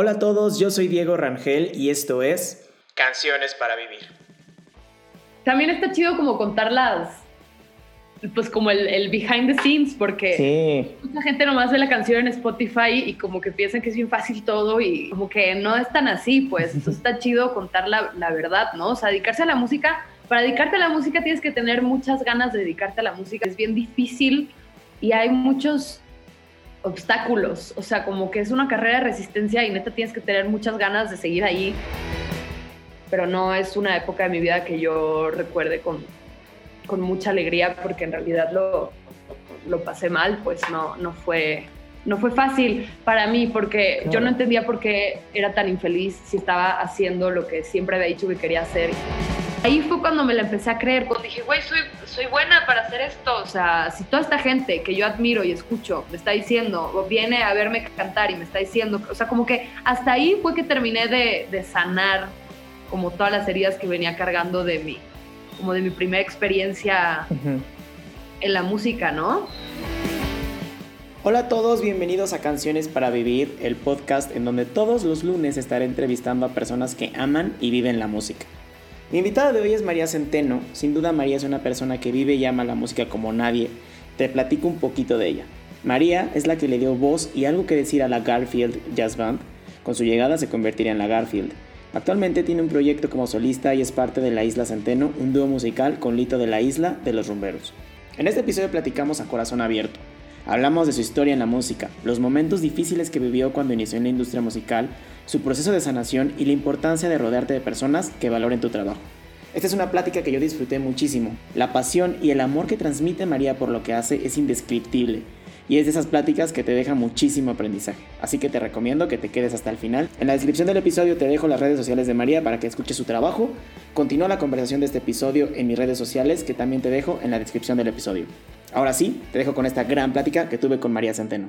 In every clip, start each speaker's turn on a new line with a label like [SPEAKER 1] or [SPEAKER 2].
[SPEAKER 1] Hola a todos, yo soy Diego Rangel y esto es Canciones para Vivir.
[SPEAKER 2] También está chido como contar las, pues como el, behind the scenes, porque mucha gente nomás ve la canción en Spotify y como que piensan que es bien fácil todo y como que no es tan así, pues entonces está chido contar la, la verdad, ¿no? O sea, dedicarse a la música, para dedicarte a la música tienes que tener muchas ganas de dedicarte a la música, es bien difícil y hay muchos obstáculos, o sea, como que es una carrera de resistencia y neta tienes que tener muchas ganas de seguir ahí, pero no es una época de mi vida que yo recuerde con, con mucha alegría porque en realidad lo, lo pasé mal, pues no, no, fue, no fue fácil para mí porque yo no entendía por qué era tan infeliz si estaba haciendo lo que siempre había dicho que quería hacer. Ahí fue cuando me la empecé a creer, cuando dije, güey, soy, soy buena para hacer esto. O sea, si toda esta gente que yo admiro y escucho me está diciendo, o viene a verme cantar y me está diciendo, o sea, como que hasta ahí fue que terminé de, de sanar como todas las heridas que venía cargando de mi, como de mi primera experiencia en la música, ¿no?
[SPEAKER 1] Hola a todos, bienvenidos a Canciones para Vivir, el podcast en donde todos los lunes estaré entrevistando a personas que aman y viven la música. Mi invitada de hoy es María Centeno. Sin duda María es una persona que vive y ama la música como nadie. Te platico un poquito de ella. María es la que le dio voz y algo que decir a la Garfield Jazz Band. Con su llegada se convertiría en la Garfield. Actualmente tiene un proyecto como solista y es parte de La Isla Centeno, un dúo musical con Lito de la Isla de los Rumberos. En este episodio platicamos a corazón abierto. Hablamos de su historia en la música, los momentos difíciles que vivió cuando inició en la industria musical, su proceso de sanación y la importancia de rodearte de personas que valoren tu trabajo. Esta es una plática que yo disfruté muchísimo. La pasión y el amor que transmite María por lo que hace es indescriptible. Y es de esas pláticas que te dejan muchísimo aprendizaje. Así que te recomiendo que te quedes hasta el final. En la descripción del episodio te dejo las redes sociales de María para que escuches su trabajo. Continúa la conversación de este episodio en mis redes sociales que también te dejo en la descripción del episodio. Ahora sí, te dejo con esta gran plática que tuve con María Centeno.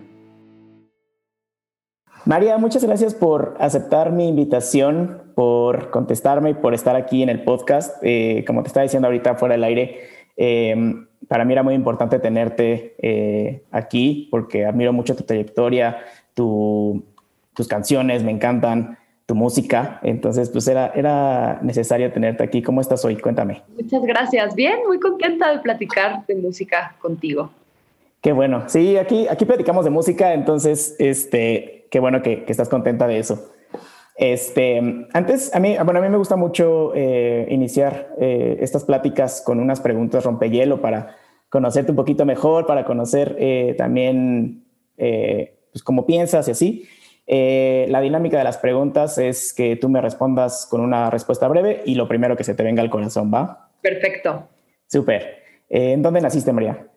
[SPEAKER 1] María, muchas gracias por aceptar mi invitación, por contestarme y por estar aquí en el podcast. Eh, como te estaba diciendo ahorita fuera del aire, eh, para mí era muy importante tenerte eh, aquí porque admiro mucho tu trayectoria, tus canciones, me encantan, tu música. Entonces, pues era, era necesario tenerte aquí. ¿Cómo estás hoy? Cuéntame.
[SPEAKER 2] Muchas gracias. Bien, muy contenta de platicar de música contigo.
[SPEAKER 1] Qué bueno. Sí, aquí, aquí platicamos de música, entonces, este, qué bueno que, estás contenta de eso. Este, antes, a mí, bueno, a mí me gusta mucho eh, iniciar eh, estas pláticas con unas preguntas rompehielo para conocerte un poquito mejor, para conocer eh, también pues, cómo piensas y así. la dinámica de las preguntas es que tú me respondas con una respuesta breve y lo primero que se te venga al corazón, ¿va?
[SPEAKER 2] Perfecto.
[SPEAKER 1] Súper. ¿En dónde naciste, María?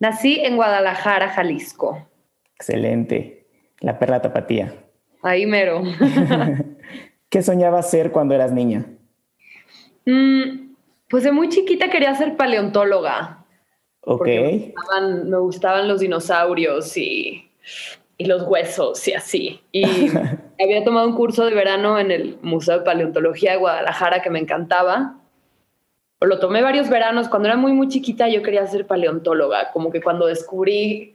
[SPEAKER 2] Nací en Guadalajara, Jalisco.
[SPEAKER 1] Excelente. La perla tapatía.
[SPEAKER 2] Ahí mero.
[SPEAKER 1] ¿Qué soñabas ser cuando eras niña?
[SPEAKER 2] Mm, pues de muy chiquita quería ser paleontóloga.
[SPEAKER 1] Ok.
[SPEAKER 2] Me gustaban, los dinosaurios y, y, los huesos y así. Y había tomado un curso de verano en el Museo de Paleontología de Guadalajara que me encantaba. Lo tomé varios veranos. Cuando era muy, muy chiquita yo quería ser paleontóloga. Como que cuando descubrí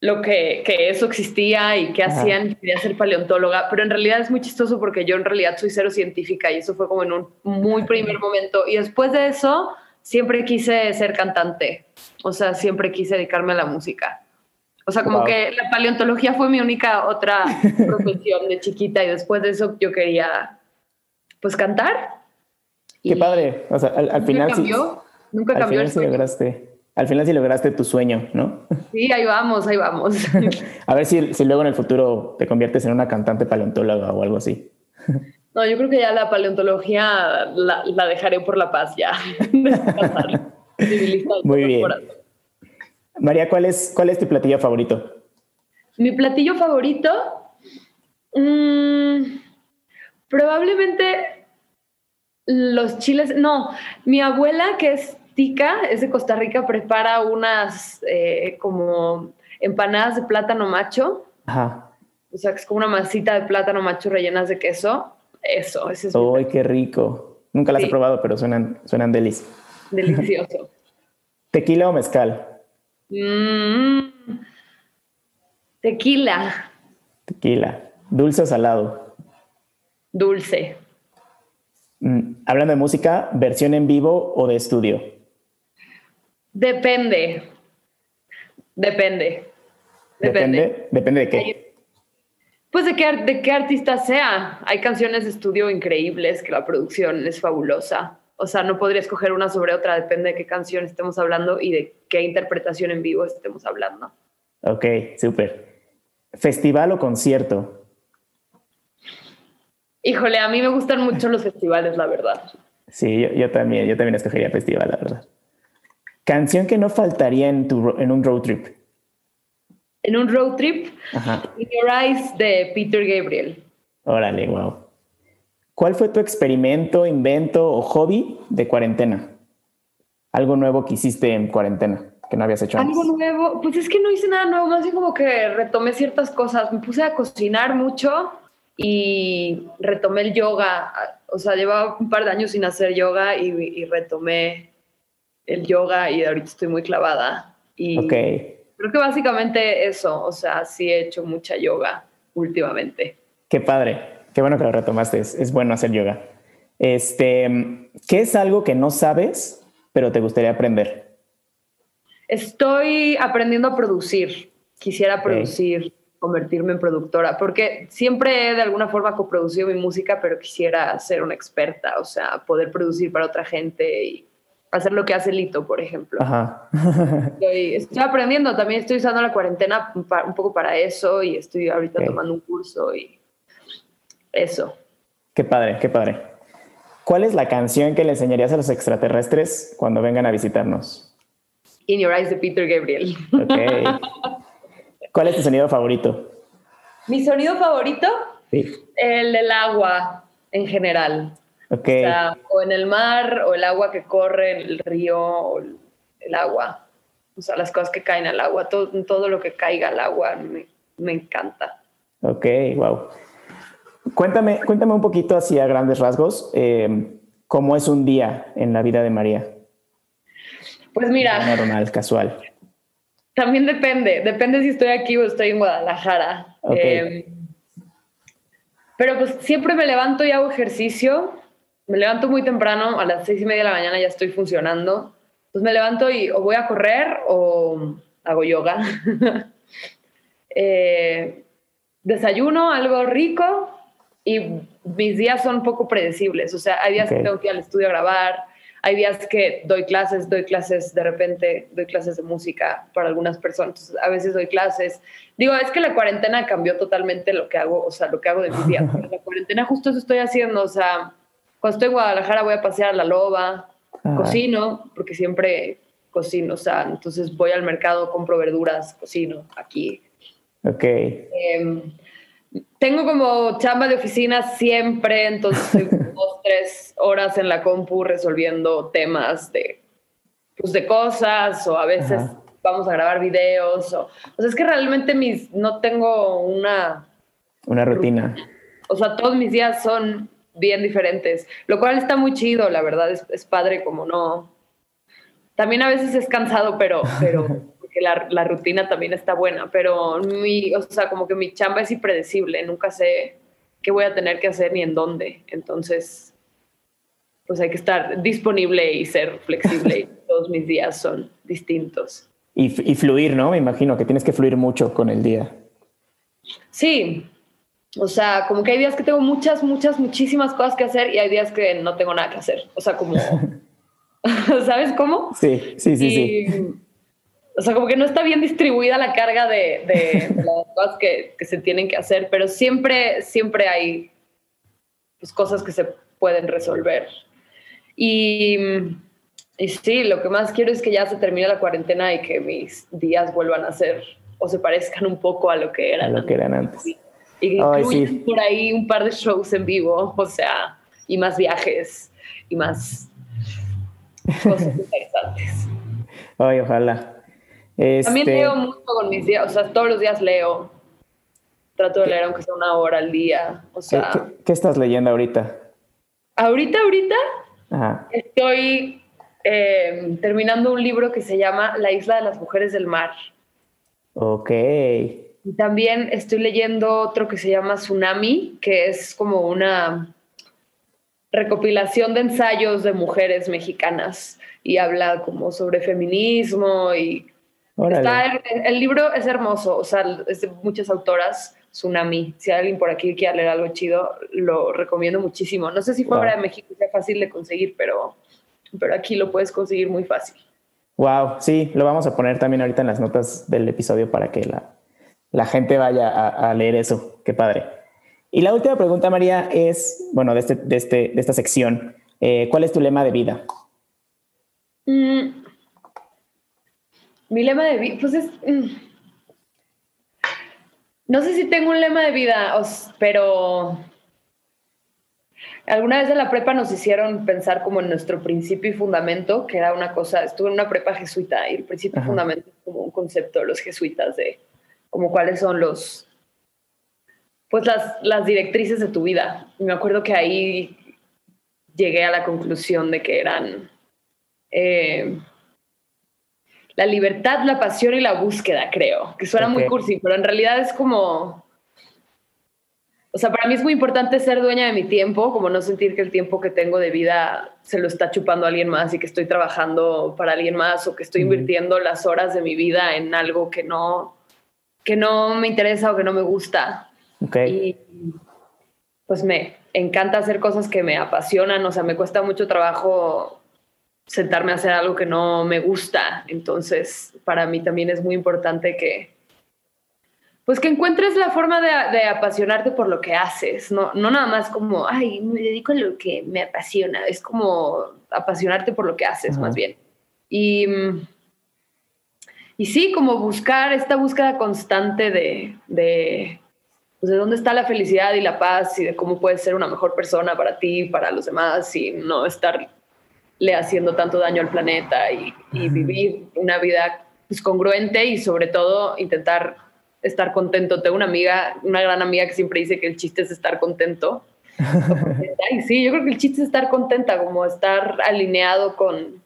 [SPEAKER 2] lo que, que, eso existía y qué hacían, quería ser paleontóloga, pero en realidad es muy chistoso porque yo en realidad soy cero científica y eso fue como en un muy primer momento. Y después de eso, siempre quise ser cantante, o sea, siempre quise dedicarme a la música. O sea, como que la paleontología fue mi única otra profesión de chiquita y después de eso yo quería, pues, cantar.
[SPEAKER 1] Qué padre. O sea, al, final
[SPEAKER 2] cambió, nunca cambió.
[SPEAKER 1] el lograste al final sí lograste tu sueño, ¿no?
[SPEAKER 2] Sí, ahí vamos, ahí vamos.
[SPEAKER 1] a ver si, si, luego en el futuro te conviertes en una cantante paleontóloga o algo así.
[SPEAKER 2] no, yo creo que ya la paleontología la, dejaré por la paz ya.
[SPEAKER 1] Muy bien. María, ¿cuál es, ¿cuál es tu platillo favorito?
[SPEAKER 2] Mi platillo favorito, mm, probablemente los chiles, no, mi abuela que es es de Costa Rica, prepara unas eh, como empanadas de plátano macho.
[SPEAKER 1] Ajá.
[SPEAKER 2] O sea, que es como una masita de plátano macho rellenas de queso. Eso, ese es.
[SPEAKER 1] ¡Uy, qué rico! Nunca las he probado, pero suenan, suenan delis.
[SPEAKER 2] Delicioso.
[SPEAKER 1] ¿Tequila o mezcal?
[SPEAKER 2] Mm, tequila.
[SPEAKER 1] Tequila. ¿Dulce o salado?
[SPEAKER 2] Dulce.
[SPEAKER 1] Mm, hablando de música, ¿versión en vivo o de estudio?
[SPEAKER 2] Depende. Depende.
[SPEAKER 1] Depende. Depende, de qué.
[SPEAKER 2] Pues de qué, de qué artista sea. Hay canciones de estudio increíbles, que la producción es fabulosa. O sea, no podría escoger una sobre otra, depende de qué canción estemos hablando y de qué interpretación en vivo estemos hablando.
[SPEAKER 1] Ok, súper. ¿Festival o concierto?
[SPEAKER 2] Híjole, a mí me gustan mucho los festivales, la verdad.
[SPEAKER 1] Sí, yo, también, yo también escogería festival, la verdad. Canción que no faltaría en, tu, en un road trip.
[SPEAKER 2] En un road trip, Ajá. In Your Eyes de Peter Gabriel.
[SPEAKER 1] Órale, wow. ¿Cuál fue tu experimento, invento o hobby de cuarentena? Algo nuevo que hiciste en cuarentena que no habías hecho
[SPEAKER 2] antes. Algo nuevo, pues es que no hice nada nuevo, más bien como que retomé ciertas cosas. Me puse a cocinar mucho y retomé el yoga. O sea, llevaba un par de años sin hacer yoga y, retomé el yoga y ahorita estoy muy clavada. Y creo que básicamente eso, o sea, sí he hecho mucha yoga últimamente.
[SPEAKER 1] Qué padre, qué bueno que lo retomaste, es, es bueno hacer yoga. Este, ¿qué es algo que no sabes, pero te gustaría aprender?
[SPEAKER 2] Estoy aprendiendo a producir. Quisiera producir convertirme en productora, porque siempre he de alguna forma coproducido mi música, pero quisiera ser una experta, o sea, poder producir para otra gente y hacer lo que hace Lito, por ejemplo. Ajá. estoy, aprendiendo, también estoy usando la cuarentena un, poco para eso y estoy ahorita tomando un curso y eso.
[SPEAKER 1] Qué padre, qué padre. ¿Cuál es la canción que le enseñarías a los extraterrestres cuando vengan a visitarnos?
[SPEAKER 2] In Your Eyes de Peter Gabriel.
[SPEAKER 1] Okay. ¿Cuál es tu sonido favorito?
[SPEAKER 2] Mi sonido favorito, sí. el del agua en general. Okay. O, sea, o en el mar, o el agua que corre en el río, o el agua. O sea, las cosas que caen al agua, todo, todo lo que caiga al agua me, me encanta.
[SPEAKER 1] Ok, wow. Cuéntame, cuéntame un poquito así a grandes rasgos, eh, ¿cómo es un día en la vida de María?
[SPEAKER 2] Pues mira.
[SPEAKER 1] Normal, casual.
[SPEAKER 2] También depende, depende si estoy aquí o estoy en Guadalajara. Em, pero pues siempre me levanto y hago ejercicio. Me levanto muy temprano, a las seis y media de la mañana ya estoy funcionando. Entonces me levanto y o voy a correr o hago yoga. Eh, desayuno algo rico y mis días son poco predecibles. O sea, hay días que tengo que ir al estudio a grabar, hay días que doy clases, doy clases de repente, doy clases de música para algunas personas, a veces doy clases. Digo, es que la cuarentena cambió totalmente lo que hago, o sea, lo que hago de mi día. la cuarentena justo eso estoy haciendo, o sea, cuando estoy en Guadalajara voy a pasear a la loba, cocino, porque siempre cocino, o sea, entonces voy al mercado, compro verduras, cocino aquí.
[SPEAKER 1] Ok.
[SPEAKER 2] Em, tengo como chamba de oficina siempre, entonces dos, tres horas en la compu resolviendo temas de, pues de cosas o a veces vamos a grabar videos. O, o, sea, es que realmente mis, no tengo una...
[SPEAKER 1] Una rutina.
[SPEAKER 2] O sea, todos mis días son bien diferentes, lo cual está muy chido, la verdad, es, es padre como no... También a veces es cansado, pero... pero la, rutina también está buena, pero mi, o sea, como que mi chamba es impredecible, nunca sé qué voy a tener que hacer ni en dónde. Entonces, pues hay que estar disponible y ser flexible. todos mis días son distintos.
[SPEAKER 1] Y, y, fluir, ¿no? Me imagino que tienes que fluir mucho con el día.
[SPEAKER 2] Sí. O sea, como que hay días que tengo muchas, muchas, muchísimas cosas que hacer y hay días que no tengo nada que hacer. O sea, como... ¿Sabes cómo?
[SPEAKER 1] Sí, sí, sí, sí
[SPEAKER 2] o sea, como que no está bien distribuida la carga de, las cosas que, se tienen que hacer, pero siempre, siempre hay pues, cosas que se pueden resolver. Y, y sí, lo que más quiero es que ya se termine la cuarentena y que mis días vuelvan a ser o se parezcan un poco a lo que eran,
[SPEAKER 1] a lo que eran antes. Y,
[SPEAKER 2] y por ahí un par de shows en vivo, o sea, y más viajes y más cosas interesantes.
[SPEAKER 1] Ay, ojalá.
[SPEAKER 2] También este, leo mucho con mis días, o sea, todos los días leo. Trato de leer aunque sea una hora al día. O sea,
[SPEAKER 1] ¿Qué, estás leyendo ahorita?
[SPEAKER 2] Ahorita, ahorita, estoy eh, terminando un libro que se llama La isla de las mujeres del mar.
[SPEAKER 1] Ok.
[SPEAKER 2] Y también estoy leyendo otro que se llama Tsunami, que es como una recopilación de ensayos de mujeres mexicanas y habla como sobre feminismo y el, libro es hermoso, o sea, es de muchas autoras, Tsunami. Si alguien por aquí quiere leer algo chido, lo recomiendo muchísimo. No sé si fuera de México sea fácil de conseguir, pero, pero aquí lo puedes conseguir muy fácil.
[SPEAKER 1] Wow, sí, lo vamos a poner también ahorita en las notas del episodio para que la, la gente vaya a, leer eso. Qué padre. Y la última pregunta, María, es, bueno, de, este, de, este, de esta sección, eh, ¿cuál es tu lema de vida?
[SPEAKER 2] Mm, mi lema de vida, pues es... Mm, no sé si tengo un lema de vida, pero alguna vez en la prepa nos hicieron pensar como en nuestro principio y fundamento, que era una cosa, estuve en una prepa jesuita y el principio y fundamento es como un concepto de los jesuitas de como cuáles son los, pues las, las directrices de tu vida. me acuerdo que ahí llegué a la conclusión de que eran eh, la libertad, la pasión y la búsqueda, creo, que suena muy cursi, pero en realidad es como, o sea, para mí es muy importante ser dueña de mi tiempo, como no sentir que el tiempo que tengo de vida se lo está chupando alguien más y que estoy trabajando para alguien más o que estoy invirtiendo las horas de mi vida en algo que no, que no me interesa o que no me gusta. Y pues me encanta hacer cosas que me apasionan, o sea, me cuesta mucho trabajo sentarme a hacer algo que no me gusta. Entonces, para mí también es muy importante que, pues que encuentres la forma de, apasionarte por lo que haces, no, no nada más como, ay, me dedico a lo que me apasiona, es como apasionarte por lo que haces más bien. Y, y sí, como buscar esta búsqueda constante de, de, pues de dónde está la felicidad y la paz y de cómo puedes ser una mejor persona para ti, para los demás y no estar le haciendo tanto daño al planeta y, vivir una vida pues, congruente y sobre todo intentar estar contento. Tengo una amiga, una gran amiga que siempre dice que el chiste es estar contento. y sí, yo creo que el chiste es estar contenta, como estar alineado con,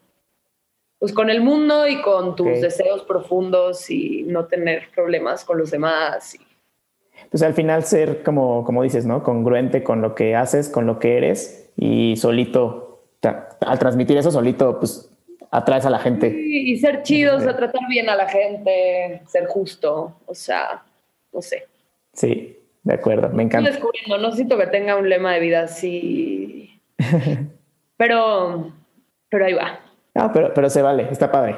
[SPEAKER 2] pues, con el mundo y con tus deseos profundos y no tener problemas con los demás.
[SPEAKER 1] Pues al final ser, como, como dices, ¿no? Congruente con lo que haces, con lo que eres y solito al transmitir eso solito, pues atraes a la gente.
[SPEAKER 2] y ser chidos, a tratar bien a la gente, ser justo, o sea, no sé.
[SPEAKER 1] Sí, de acuerdo, me encanta.
[SPEAKER 2] Estoy descubriendo, no siento que tenga un lema de vida así, pero, pero ahí va.
[SPEAKER 1] Ah, pero, pero se vale, está padre.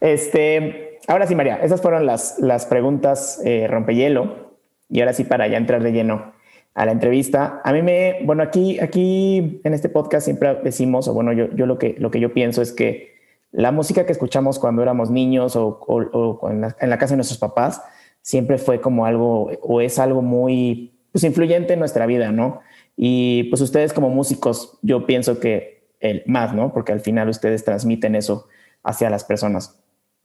[SPEAKER 1] Este, ahora sí, María, esas fueron las, las preguntas eh, rompehielo. Y ahora sí, para ya entrar de lleno a la entrevista. A mí me, bueno, aquí, aquí en este podcast siempre decimos, o bueno, yo, yo lo, que, lo que yo pienso es que la música que escuchamos cuando éramos niños o, o, en, la, casa de nuestros papás siempre fue como algo o es algo muy pues, influyente en nuestra vida, ¿no? Y pues ustedes como músicos, yo pienso que el más, ¿no? Porque al final ustedes transmiten eso hacia las personas.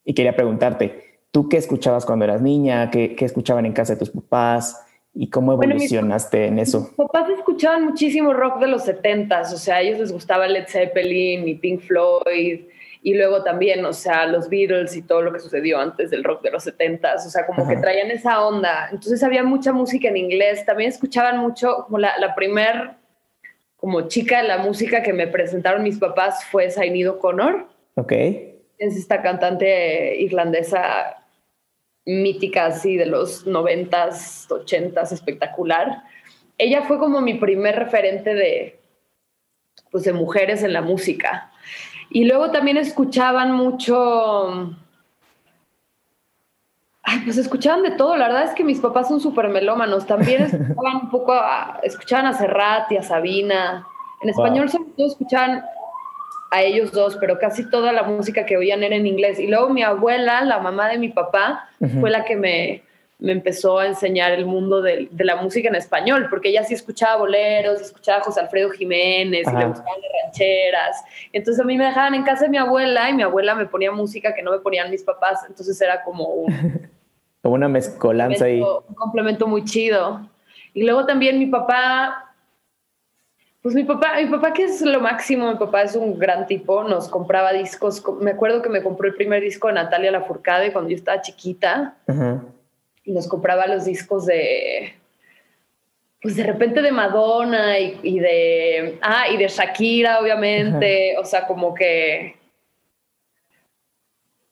[SPEAKER 1] Y quería preguntarte, ¿tú qué escuchabas cuando eras niña? ¿Qué, qué escuchaban en casa de tus papás? ¿Y cómo evolucionaste en eso?
[SPEAKER 2] Mis papás escuchaban muchísimo rock de los 70s, o sea, a ellos les gustaba Led Zeppelin y Pink Floyd, y luego también, o sea, los Beatles y todo lo que sucedió antes del rock de los 70s, o sea, como que traían esa onda. Entonces había mucha música en inglés, también escuchaban mucho, como la, la primer, como chica la música que me presentaron mis papás fue Sainido Connor.
[SPEAKER 1] Ok.
[SPEAKER 2] Es esta cantante irlandesa mítica así de los noventas, ochentas, espectacular. Ella fue como mi primer referente de, pues, de mujeres en la música. Y luego también escuchaban mucho... Ay, pues escuchaban de todo. La verdad es que mis papás son súper melómanos. También escuchaban un poco, a, escuchaban a Serrat y a Sabina. En español sobre todo escuchaban a ellos dos, pero casi toda la música que oían era en inglés. Y luego mi abuela, la mamá de mi papá, fue la que me, me, empezó a enseñar el mundo de, de, la música en español, porque ella sí escuchaba boleros, escuchaba a José Alfredo Jiménez, y le gustaban las rancheras. Entonces a mí me dejaban en casa de mi abuela y mi abuela me ponía música que no me ponían mis papás, entonces era como un...
[SPEAKER 1] una mezcolanza ahí.
[SPEAKER 2] Un complemento muy chido. Y luego también mi papá pues mi papá, mi papá que es lo máximo, mi papá es un gran tipo, nos compraba discos, me acuerdo que me compró el primer disco de Natalia Lafourcade cuando yo estaba chiquita. y nos compraba los discos de, pues de repente de Madonna y, de, ah, y de Shakira, obviamente, o sea, como que,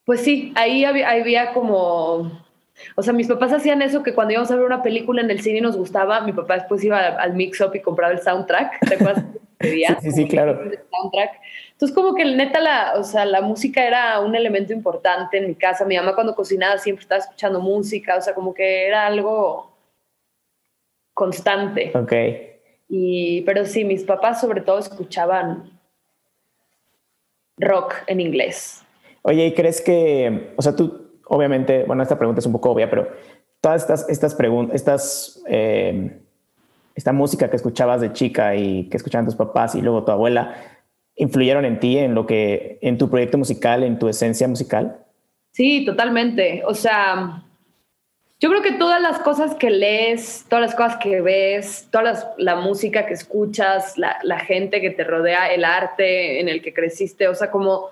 [SPEAKER 2] pues sí, ahí había, como, o sea, mis papás hacían eso que cuando íbamos a ver una película en el cine y nos gustaba, mi papá después iba al mix-up y compraba el soundtrack, ¿te acuerdas?
[SPEAKER 1] sí, sí, sí, claro.
[SPEAKER 2] Entonces, como que neta, la, o sea, la música era un elemento importante en mi casa. Mi mamá cuando cocinaba siempre estaba escuchando música, o sea, como que era algo constante.
[SPEAKER 1] Ok.
[SPEAKER 2] Y, pero sí, mis papás sobre todo escuchaban rock en inglés.
[SPEAKER 1] Oye, ¿y crees que, o sea, tú, obviamente, bueno, esta pregunta es un poco obvia, pero todas estas, estas preguntas, estas, eh, esta música que escuchabas de chica y que escuchaban tus papás y luego tu abuela, ¿influyeron en ti, en lo que, en tu proyecto musical, en tu esencia musical?
[SPEAKER 2] Sí, totalmente. O sea, yo creo que todas las cosas que lees, todas las cosas que ves, toda la música que escuchas, la, gente que te rodea, el arte en el que creciste, o sea, como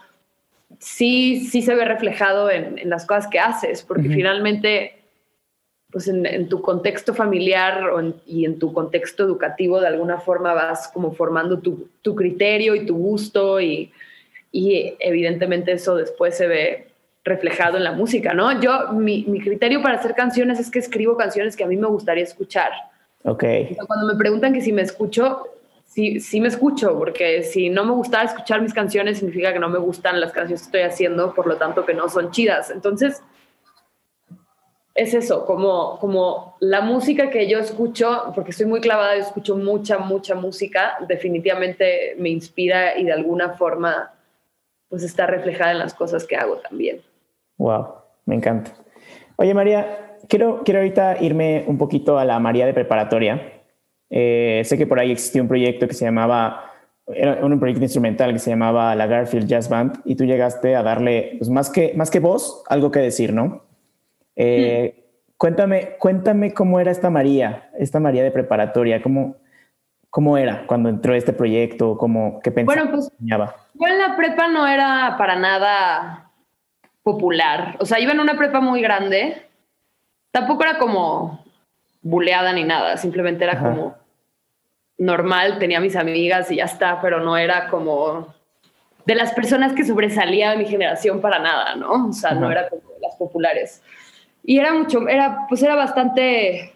[SPEAKER 2] sí, sí se ve reflejado en, las cosas que haces, porque finalmente, pues en, tu contexto familiar y en tu contexto educativo, de alguna forma vas como formando tu, criterio y tu gusto y, y evidentemente eso después se ve reflejado en la música, ¿no? Yo, mi, criterio para hacer canciones es que escribo canciones que a mí me gustaría escuchar.
[SPEAKER 1] Ok.
[SPEAKER 2] Cuando me preguntan que si me escucho, sí, sí me escucho, porque si no me gustara escuchar mis canciones, significa que no me gustan las canciones que estoy haciendo, por lo tanto que no son chidas. Entonces, es eso, como, como la música que yo escucho, porque estoy muy clavada, yo escucho mucha, mucha música, definitivamente me inspira y de alguna forma pues está reflejada en las cosas que hago también.
[SPEAKER 1] Wow, me encanta. Oye, María, quiero, quiero ahorita irme un poquito a la María de preparatoria. Eh, sé que por ahí existió un proyecto que se llamaba, era un proyecto instrumental que se llamaba la Garfield Jazz Band y tú llegaste a darle, pues más que, más que voz, algo que decir, ¿no? Eh, cuéntame, cuéntame cómo era esta María, esta María de preparatoria, cómo, cómo era cuando entró este proyecto, cómo, qué pensaba.
[SPEAKER 2] Bueno, pues yo en la prepa no era para nada popular. O sea, iba en una prepa muy grande. Tampoco era como buleada ni nada, simplemente era como normal, tenía mis amigas y ya está, pero no era como de las personas que sobresalía mi generación para nada, ¿no? O sea, no era como de las populares. Y era mucho, era, pues era bastante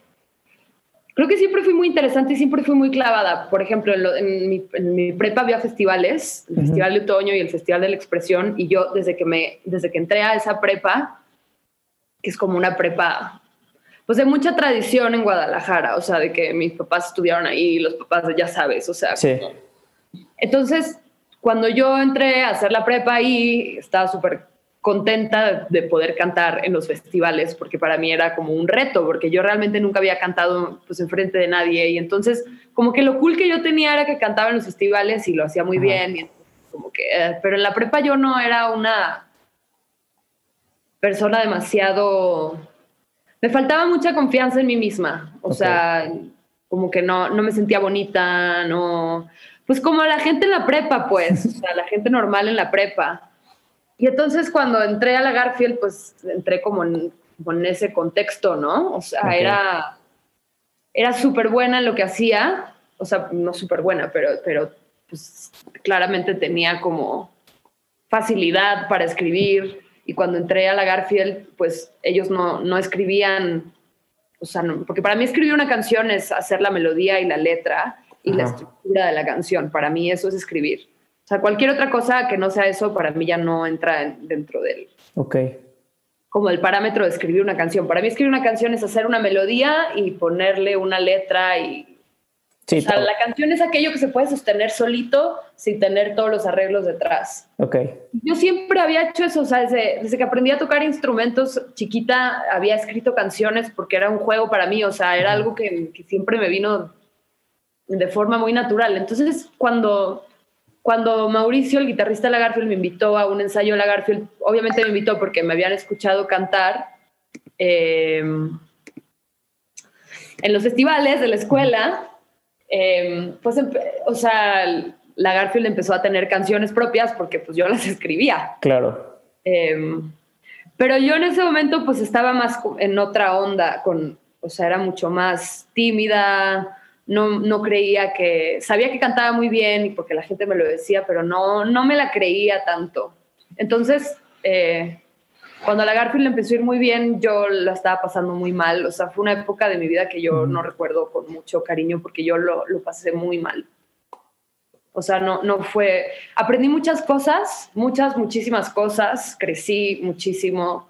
[SPEAKER 2] Creo que siempre fui muy interesante y siempre fui muy clavada. Por ejemplo, en, mi, prepa había festivales, el Festival de Otoño y el Festival de la Expresión, y yo desde que, me, desde que entré a esa prepa, que es como una prepa, pues de mucha tradición en Guadalajara, o sea, de que mis papás estudiaron ahí, los papás, ya sabes, o sea.
[SPEAKER 1] Sí.
[SPEAKER 2] Entonces, cuando yo entré a hacer la prepa ahí, estaba súper contenta de poder cantar en los festivales, porque para mí era como un reto, porque yo realmente nunca había cantado pues enfrente de nadie y entonces como que lo cool que yo tenía era que cantaba en los festivales y lo hacía muy bien, como que, eh, pero en la prepa yo no era una persona demasiado, me faltaba mucha confianza en mí misma, o sea, como que no, no me sentía bonita, no, pues como la gente en la prepa, pues, o sea, la gente normal en la prepa. Y entonces cuando entré a la Garfield, pues entré como en, ese contexto, ¿no? O sea, era, era súper buena en lo que hacía, o sea, no súper buena, pero, pero pues, claramente tenía como facilidad para escribir. Y cuando entré a la Garfield, pues ellos no, no escribían, o sea, porque para mí escribir una canción es hacer la melodía y la letra y la estructura de la canción. Para mí eso es escribir. O sea, cualquier otra cosa que no sea eso, para mí ya no entra dentro del...
[SPEAKER 1] Ok.
[SPEAKER 2] Como el parámetro de escribir una canción. Para mí escribir una canción es hacer una melodía y ponerle una letra y... Sí, o sea, la canción es aquello que se puede sostener solito sin tener todos los arreglos detrás.
[SPEAKER 1] Ok.
[SPEAKER 2] Yo siempre había hecho eso, o sea, desde, desde que aprendí a tocar instrumentos chiquita, había escrito canciones porque era un juego para mí, o sea, era algo que, que siempre me vino de forma muy natural. Entonces, cuando cuando Mauricio, el guitarrista de la Garfield, me invitó a un ensayo de la Garfield, obviamente me invitó porque me habían escuchado cantar em, en los festivales de la escuela, em, pues, o sea, la Garfield empezó a tener canciones propias porque pues yo las escribía.
[SPEAKER 1] Claro.
[SPEAKER 2] Em, Pero yo en ese momento pues estaba más en otra onda, con, o sea, era mucho más tímida, no, no creía que, sabía que cantaba muy bien y porque la gente me lo decía, pero no, no me la creía tanto. Entonces, eh, cuando la Garfield empezó a ir muy bien, yo la estaba pasando muy mal. O sea, fue una época de mi vida que yo no recuerdo con mucho cariño porque yo lo, lo pasé muy mal. O sea, no, no fue... Aprendí muchas cosas, muchas, muchísimas cosas. Crecí muchísimo.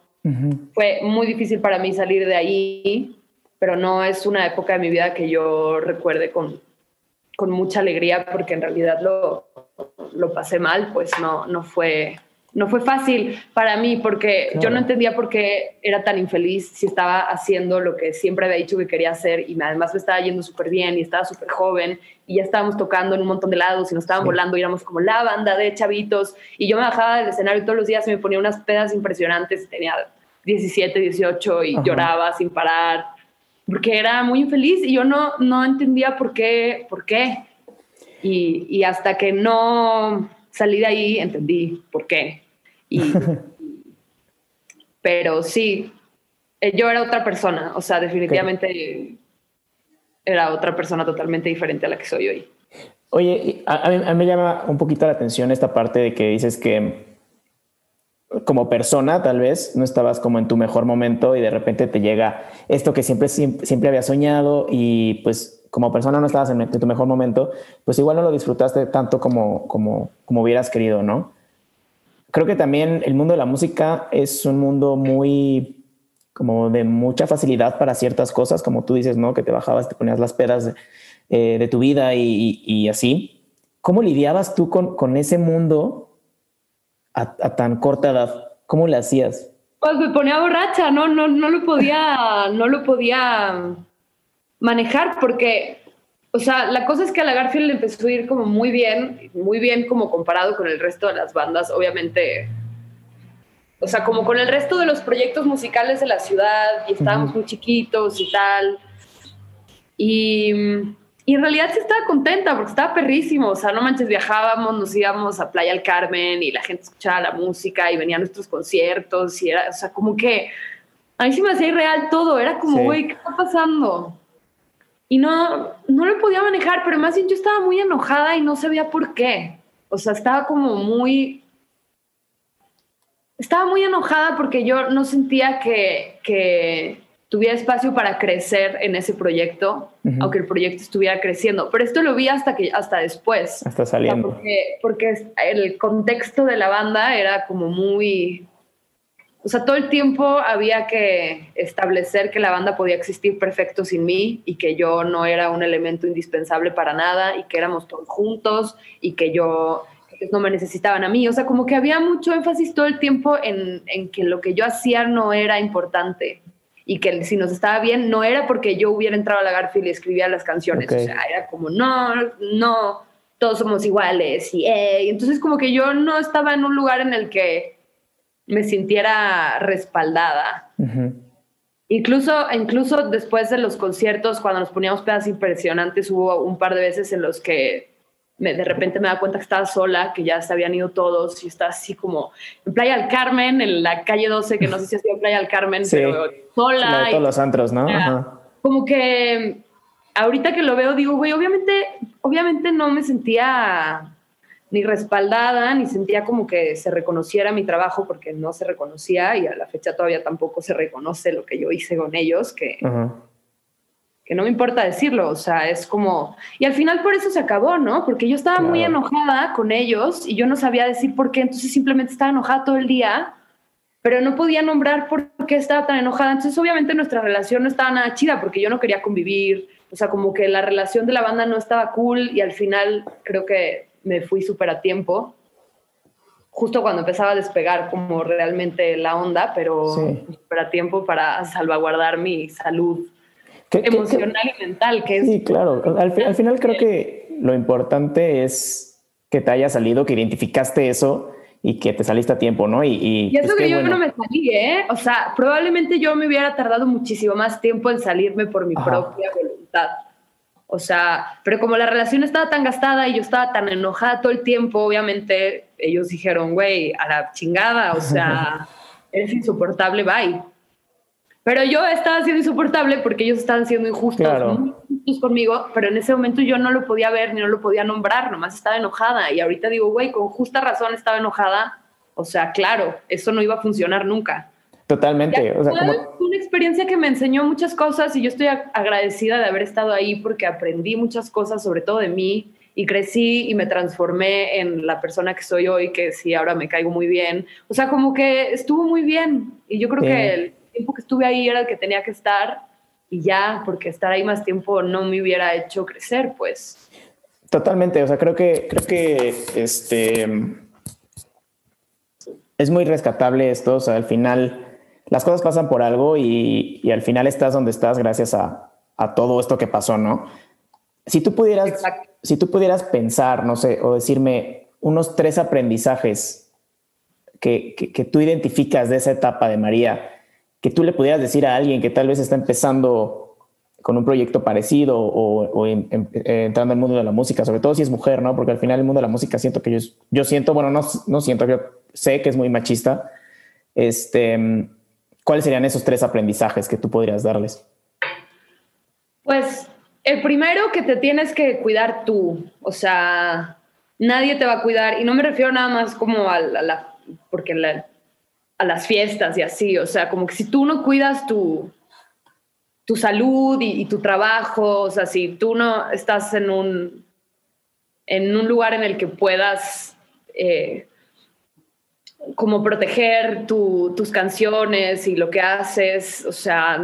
[SPEAKER 2] Fue muy difícil para mí salir de ahí, pero no es una época de mi vida que yo recuerde con, con mucha alegría porque en realidad lo, lo pasé mal, pues no, no fue no fue fácil para mí porque yo no entendía por qué era tan infeliz si estaba haciendo lo que siempre había dicho que quería hacer y además me estaba yendo súper bien y estaba súper joven y ya estábamos tocando en un montón de lados y nos estaban volando y éramos como la banda de chavitos y yo me bajaba del escenario todos los días y me ponía unas pedas impresionantes, tenía 17, 18 y lloraba sin parar porque era muy infeliz y yo no, no entendía por qué, por qué. Y, y hasta que no salí de ahí entendí por qué. pero sí, eh, yo era otra persona, o sea, definitivamente era otra persona totalmente diferente a la que soy hoy.
[SPEAKER 1] Oye, a, mí, me llama un poquito la atención esta parte de que dices que como persona tal vez no estabas como en tu mejor momento y de repente te llega esto que siempre, siempre, siempre había soñado y pues como persona no estabas en, tu mejor momento, pues igual no lo disfrutaste tanto como, como, como hubieras querido, ¿no? Creo que también el mundo de la música es un mundo muy como de mucha facilidad para ciertas cosas, como tú dices, ¿no? Que te bajabas, te ponías las pedas de, eh, tu vida y, así. ¿Cómo lidiabas tú con, con ese mundo a, tan corta edad? ¿Cómo le hacías?
[SPEAKER 2] Pues me ponía borracha, no, no, no lo podía, no lo podía manejar porque o sea, la cosa es que a la Garfield le empezó a ir como muy bien, muy bien como comparado con el resto de las bandas, obviamente. O sea, como con el resto de los proyectos musicales de la ciudad, y estábamos muy chiquitos y tal. Y, y, en realidad sí estaba contenta porque estaba perrísimo. O sea, no manches, viajábamos, nos íbamos a Playa del Carmen y la gente escuchaba la música y venían nuestros conciertos. Y era, o sea, como que a mí sí me hacía irreal todo. Era como, güey, ¿qué está pasando? Y no, no lo podía manejar, pero más bien yo estaba muy enojada y no sabía por qué. O sea, estaba como muy... Estaba muy enojada porque yo no sentía que, que tuviera espacio para crecer en ese proyecto, aunque el proyecto estuviera creciendo. Pero esto lo vi hasta, que, hasta después.
[SPEAKER 1] Hasta saliendo.
[SPEAKER 2] porque, porque el contexto de la banda era como muy o sea, todo el tiempo había que establecer que la banda podía existir perfecto sin mí y que yo no era un elemento indispensable para nada y que éramos todos juntos y que yo ellos no me necesitaban a mí. O sea, como que había mucho énfasis todo el tiempo en, en que lo que yo hacía no era importante y que si nos estaba bien no era porque yo hubiera entrado a la Garfield y escribía las canciones. O sea, era como, no, no, todos somos iguales y, y entonces como que yo no estaba en un lugar en el que me sintiera respaldada. Incluso, incluso después de los conciertos, cuando nos poníamos pedas impresionantes, hubo un par de veces en los que me, de repente me da cuenta que estaba sola, que ya se habían ido todos y está así como en Playa del Carmen, en la calle 12, que no sé si ha sido Playa del Carmen, pero sola.
[SPEAKER 1] todos los antros, ¿no?
[SPEAKER 2] Como que ahorita que lo veo, digo, güey, obviamente, obviamente no me sentía ni respaldada, ni sentía como que se reconociera mi trabajo porque no se reconocía y a la fecha todavía tampoco se reconoce lo que yo hice con ellos, que, que no me importa decirlo, o sea, es como... Y al final por eso se acabó, ¿no? Porque yo estaba muy enojada con ellos y yo no sabía decir por qué, entonces simplemente estaba enojada todo el día, pero no podía nombrar por qué estaba tan enojada, entonces obviamente nuestra relación no estaba nada chida porque yo no quería convivir, o sea, como que la relación de la banda no estaba cool y al final creo que me fui súper a tiempo, justo cuando empezaba a despegar como realmente la onda, pero súper a tiempo para salvaguardar mi salud emocional y mental. Que
[SPEAKER 1] sí, claro. Al, final creo que lo importante es que te haya salido, que identificaste eso y que te saliste a tiempo, ¿no?
[SPEAKER 2] Y, y, eso pues que yo no me salí, ¿eh? O sea, probablemente yo me hubiera tardado muchísimo más tiempo en salirme por mi propia voluntad. O sea, pero como la relación estaba tan gastada y yo estaba tan enojada todo el tiempo, obviamente ellos dijeron, güey, a la chingada, o sea, eres insoportable, bye. Pero yo estaba siendo insoportable porque ellos estaban siendo injustos, injustos conmigo, pero en ese momento yo no lo podía ver ni no lo podía nombrar, nomás estaba enojada. Y ahorita digo, güey, con justa razón estaba enojada. O sea, claro, eso no iba a funcionar nunca.
[SPEAKER 1] Totalmente. O sea,
[SPEAKER 2] Fue una experiencia que me enseñó muchas cosas y yo estoy agradecida de haber estado ahí porque aprendí muchas cosas, sobre todo de mí, y crecí y me transformé en la persona que soy hoy, que sí, ahora me caigo muy bien. O sea, como que estuvo muy bien y yo creo que el tiempo que estuve ahí era el que tenía que estar y ya, porque estar ahí más tiempo no me hubiera hecho crecer, pues.
[SPEAKER 1] Totalmente, o sea, creo que, creo que este es muy rescatable esto, o sea, al final las cosas pasan por algo y, y al final estás donde estás gracias a, a, todo esto que pasó, ¿no? Si tú pudieras, si tú pudieras pensar, no sé, o decirme unos tres aprendizajes que, que, que tú identificas de esa etapa de María, que tú le pudieras decir a alguien que tal vez está empezando con un proyecto parecido o, eh, entrando al mundo de la música, sobre todo si es mujer, ¿no? Porque al final el mundo de la música siento que yo, yo siento, bueno, no, no siento, yo sé que es muy machista. Este, ¿Cuáles serían esos tres aprendizajes que tú podrías darles?
[SPEAKER 2] Pues el primero que te tienes que cuidar tú, o sea, nadie te va a cuidar y no me refiero nada más como a la, porque la, a las fiestas y así. O sea, como que si tú no cuidas tu, tu salud y, tu trabajo, o sea, si tú no estás en un, en un lugar en el que puedas eh, como proteger tus canciones y lo que haces, o sea,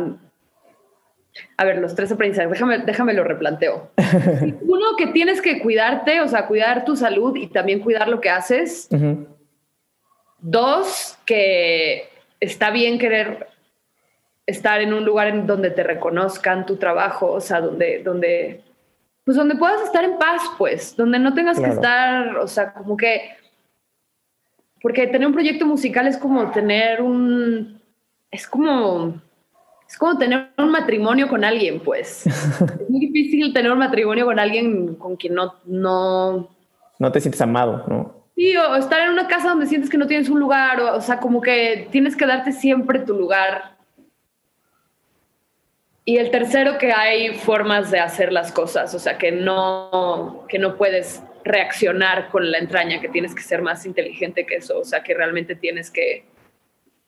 [SPEAKER 2] a ver, los tres aprendizajes, déjame, déjame lo replanteo. Uno, que tienes que cuidarte, o sea, cuidar tu salud y también cuidar lo que haces. Dos, que está bien querer estar en un lugar en donde te reconozcan tu trabajo, o sea, donde, donde, pues donde puedas estar en paz, pues, donde no tengas que estar, o sea, como que, porque tener un proyecto musical es como tener un, es como, es como tener un matrimonio con alguien, pues. es muy difícil tener un matrimonio con alguien con quien no, no,
[SPEAKER 1] no te sientes amado, ¿no?
[SPEAKER 2] Sí, o estar en una casa donde sientes que no tienes un lugar, o, sea, como que tienes que darte siempre tu lugar. Y el tercero, que hay formas de hacer las cosas, o sea, que no, que no puedes reaccionar con la entraña, que tienes que ser más inteligente que eso, o sea, que realmente tienes que...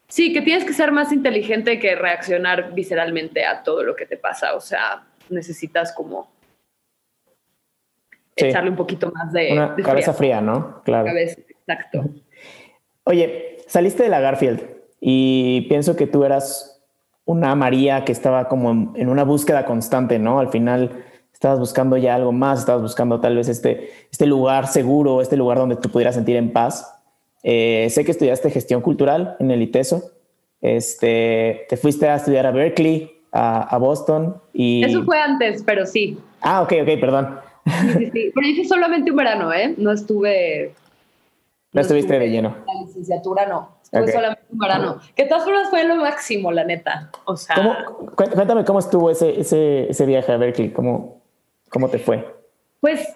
[SPEAKER 2] Sí, que tienes que ser más inteligente que reaccionar visceralmente a todo lo que te pasa, o sea, necesitas como echarle un poquito más de...
[SPEAKER 1] Una cabeza fría, ¿no?
[SPEAKER 2] Claro. Cabeza, exacto.
[SPEAKER 1] Oye, saliste de la Garfield y pienso que tú eras una María que estaba como en una búsqueda constante, ¿no? Al final estabas buscando ya algo más, estabas buscando tal vez este, este lugar seguro, este lugar donde tú pudieras sentir en paz. Eh, sé que estudiaste gestión cultural en el ITESO. Este, te fuiste a estudiar a Berkeley, a, a Boston y...
[SPEAKER 2] Eso fue antes, pero sí.
[SPEAKER 1] Ah, ok, ok, perdón.
[SPEAKER 2] Sí, sí, Pero hice solamente un verano, ¿eh? No estuve.
[SPEAKER 1] No, estuviste de lleno.
[SPEAKER 2] La licenciatura no. Estuve solamente un verano. Que de todas formas fue lo máximo, la neta. O sea.
[SPEAKER 1] cuéntame cómo estuvo ese, ese, ese viaje a Berkeley. ¿Cómo, ¿Cómo te fue?
[SPEAKER 2] Pues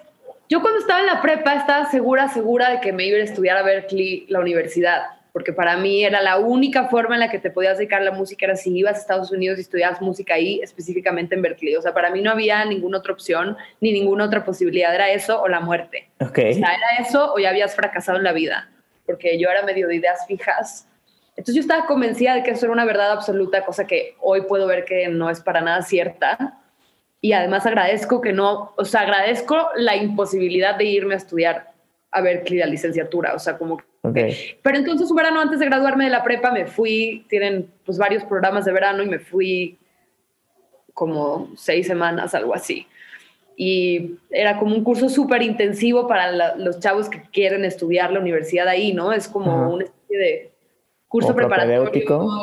[SPEAKER 2] yo cuando estaba en la prepa estaba segura, segura de que me iba a estudiar a Berkeley, la universidad porque para mí era la única forma en la que te podías dedicar a la música, era si ibas a Estados Unidos y estudiabas música ahí, específicamente en Berkeley. O sea, para mí no había ninguna otra opción ni ninguna otra posibilidad, era eso o la muerte.
[SPEAKER 1] Okay.
[SPEAKER 2] O sea, era eso o ya habías fracasado en la vida, porque yo era medio de ideas fijas. Entonces yo estaba convencida de que eso era una verdad absoluta, cosa que hoy puedo ver que no es para nada cierta. Y además agradezco que no, o sea, agradezco la imposibilidad de irme a estudiar a Berkeley la licenciatura, o sea, como pero entonces un verano antes de graduarme de la prepa me fui, tienen pues varios programas de verano y me fui como seis semanas, algo así. Y era como un curso súper intensivo para los chavos que quieren estudiar la universidad ahí, ¿no? Es como una especie de curso preparatorio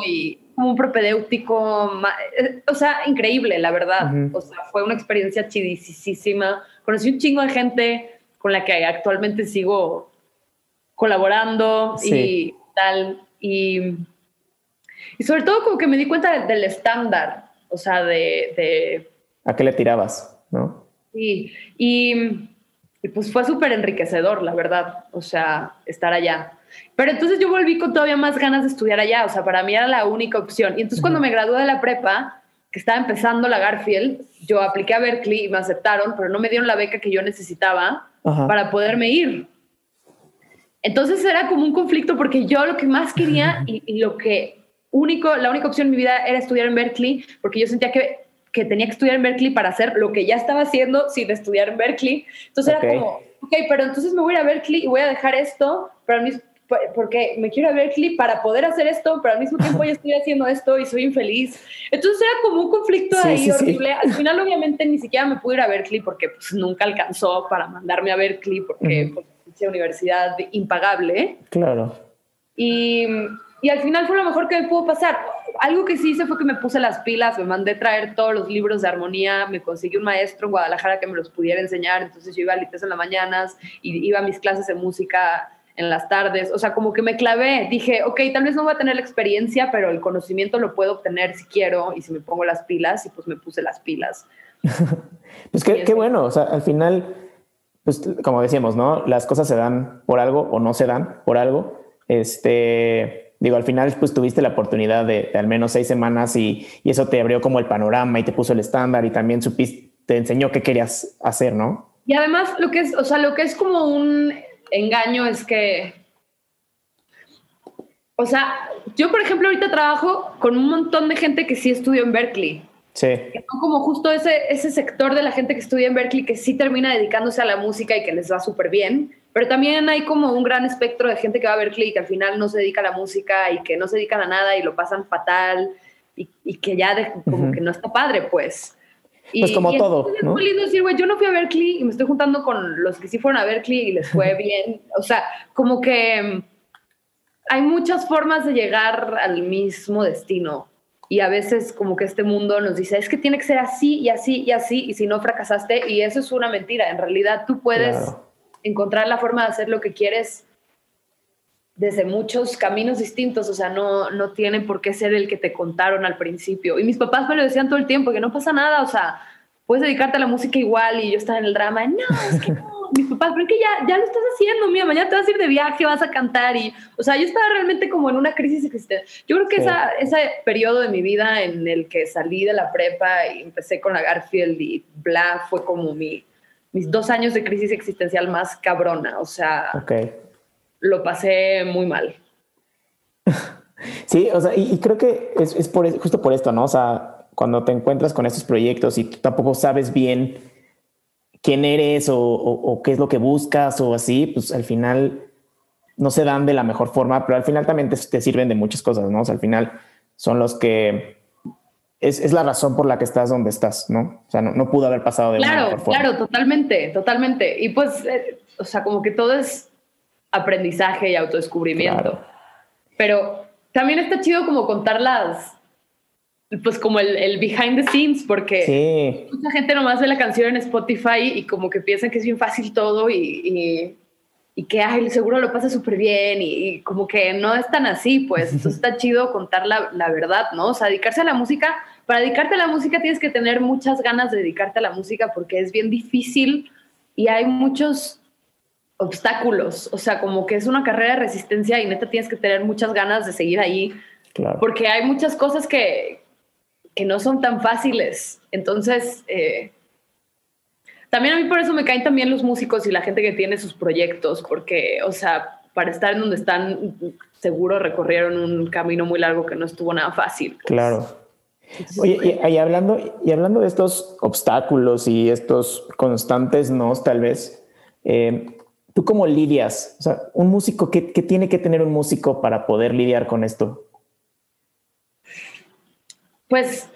[SPEAKER 2] y como un propedéutico, eh, o sea, increíble, la verdad. O sea, fue una experiencia chidisísima. Conocí un chingo de gente con la que actualmente sigo colaborando y tal. Y, y, sobre todo como que me di cuenta del estándar, o sea, de,
[SPEAKER 1] ¿A qué le tirabas? ¿No?
[SPEAKER 2] Sí, y y pues fue súper enriquecedor, la verdad, o sea, estar allá. Pero entonces yo volví con todavía más ganas de estudiar allá, o sea, para mí era la única opción. Y entonces cuando me gradué de la prepa, que estaba empezando la Garfield, yo apliqué a Berkeley y me aceptaron, pero no me dieron la beca que yo necesitaba para poderme ir. Entonces era como un conflicto porque yo lo que más quería y, lo que único, la única opción en mi vida era estudiar en Berkeley, porque yo sentía que, que, tenía que estudiar en Berkeley para hacer lo que ya estaba haciendo sin estudiar en Berkeley. Entonces era como, ok, pero entonces me voy a Berkeley y voy a dejar esto, pero al mismo porque me quiero a Berkeley para poder hacer esto, pero al mismo tiempo ya estoy haciendo esto y soy infeliz. Entonces era como un conflicto ahí horrible. Al final obviamente ni siquiera me pude ir a Berkeley porque pues, nunca alcanzó para mandarme a Berkeley porque uh universidad impagable.
[SPEAKER 1] Claro.
[SPEAKER 2] Y, y al final fue lo mejor que me pudo pasar. Algo que sí hice fue que me puse las pilas, me mandé traer todos los libros de armonía, me conseguí un maestro en Guadalajara que me los pudiera enseñar, entonces yo iba a Lites en las mañanas y iba a mis clases de música en las tardes, o sea, como que me clavé, dije, ok, tal vez no voy a tener la experiencia, pero el conocimiento lo puedo obtener si quiero y si me pongo las pilas y pues me puse las pilas.
[SPEAKER 1] pues qué, qué bueno, o sea, al final, pues como decíamos, ¿no? Las cosas se dan por algo o no se dan por algo. Este, digo, al final pues tuviste la oportunidad de, al menos seis semanas y, y, eso te abrió como el panorama y te puso el estándar y también supiste, te enseñó qué querías hacer, ¿no?
[SPEAKER 2] Y además lo que es, o sea, lo que es como un engaño es que, o sea, yo por ejemplo ahorita trabajo con un montón de gente que sí estudió en Berkeley.
[SPEAKER 1] Sí.
[SPEAKER 2] Como justo ese, ese sector de la gente que estudia en Berkeley que sí termina dedicándose a la música y que les va súper bien, pero también hay como un gran espectro de gente que va a Berkeley y que al final no se dedica a la música y que no se dedican a nada y lo pasan fatal y, y que ya como que no está padre, pues.
[SPEAKER 1] Pues como todo.
[SPEAKER 2] Es muy lindo decir, güey, yo no fui a Berkeley y me estoy juntando con los que sí fueron a Berkeley y les fue bien. O sea, como que mm, hay muchas formas de llegar al mismo destino. Y a veces como que este mundo nos dice, es que tiene que ser así y así y así, y si no fracasaste, y eso es una mentira. En realidad tú puedes encontrar la forma de hacer lo que quieres desde muchos caminos distintos, o sea, no, no tiene por qué ser el que te contaron al principio. Y mis papás me lo decían todo el tiempo, que no pasa nada, o sea, puedes dedicarte a la música igual y yo estaba en el drama, no, es que no, mis papás, pero es que ya, ya lo estás haciendo, mira, mañana te vas a ir de viaje, vas a cantar y, o sea, yo estaba realmente como en una crisis existencial. Yo creo que esa, ese periodo de mi vida en el que salí de la prepa y empecé con la Garfield y bla, fue como mi, mis dos años de crisis existencial más cabrona, o sea...
[SPEAKER 1] Okay
[SPEAKER 2] lo pasé muy mal.
[SPEAKER 1] Sí, o sea, y, creo que es, por, justo por esto, ¿no? O sea, cuando te encuentras con estos proyectos y tú tampoco sabes bien quién eres o, qué es lo que buscas o así, pues al final no se dan de la mejor forma, pero al final también te, sirven de muchas cosas, ¿no? O sea, al final son los que es, la razón por la que estás donde estás, ¿no? O sea, no, pudo haber pasado de
[SPEAKER 2] claro,
[SPEAKER 1] mejor forma.
[SPEAKER 2] Claro, totalmente, totalmente. Y pues, eh, o sea, como que todo es aprendizaje y autodescubrimiento. Pero también está chido como contar las, pues como el, behind the scenes, porque mucha gente nomás ve la canción en Spotify y como que piensan que es bien fácil todo y, y, que ay, seguro lo pasa súper bien y, como que no es tan así, pues entonces está chido contar la, la, verdad, ¿no? O sea, dedicarse a la música, para dedicarte a la música tienes que tener muchas ganas de dedicarte a la música porque es bien difícil y hay muchos obstáculos, o sea, como que es una carrera de resistencia y neta tienes que tener muchas ganas de seguir ahí, porque hay muchas cosas que, que no son tan fáciles. Entonces, eh, también a mí por eso me caen también los músicos y la gente que tiene sus proyectos, porque, o sea, para estar en donde están, seguro recorrieron un camino muy largo que no estuvo nada fácil.
[SPEAKER 1] Pues. Claro. Oye, y, hablando, y hablando de estos obstáculos y estos constantes no, tal vez, eh, ¿Tú cómo lidias? O sea, un músico, ¿qué, tiene que tener un músico para poder lidiar con esto?
[SPEAKER 2] Pues,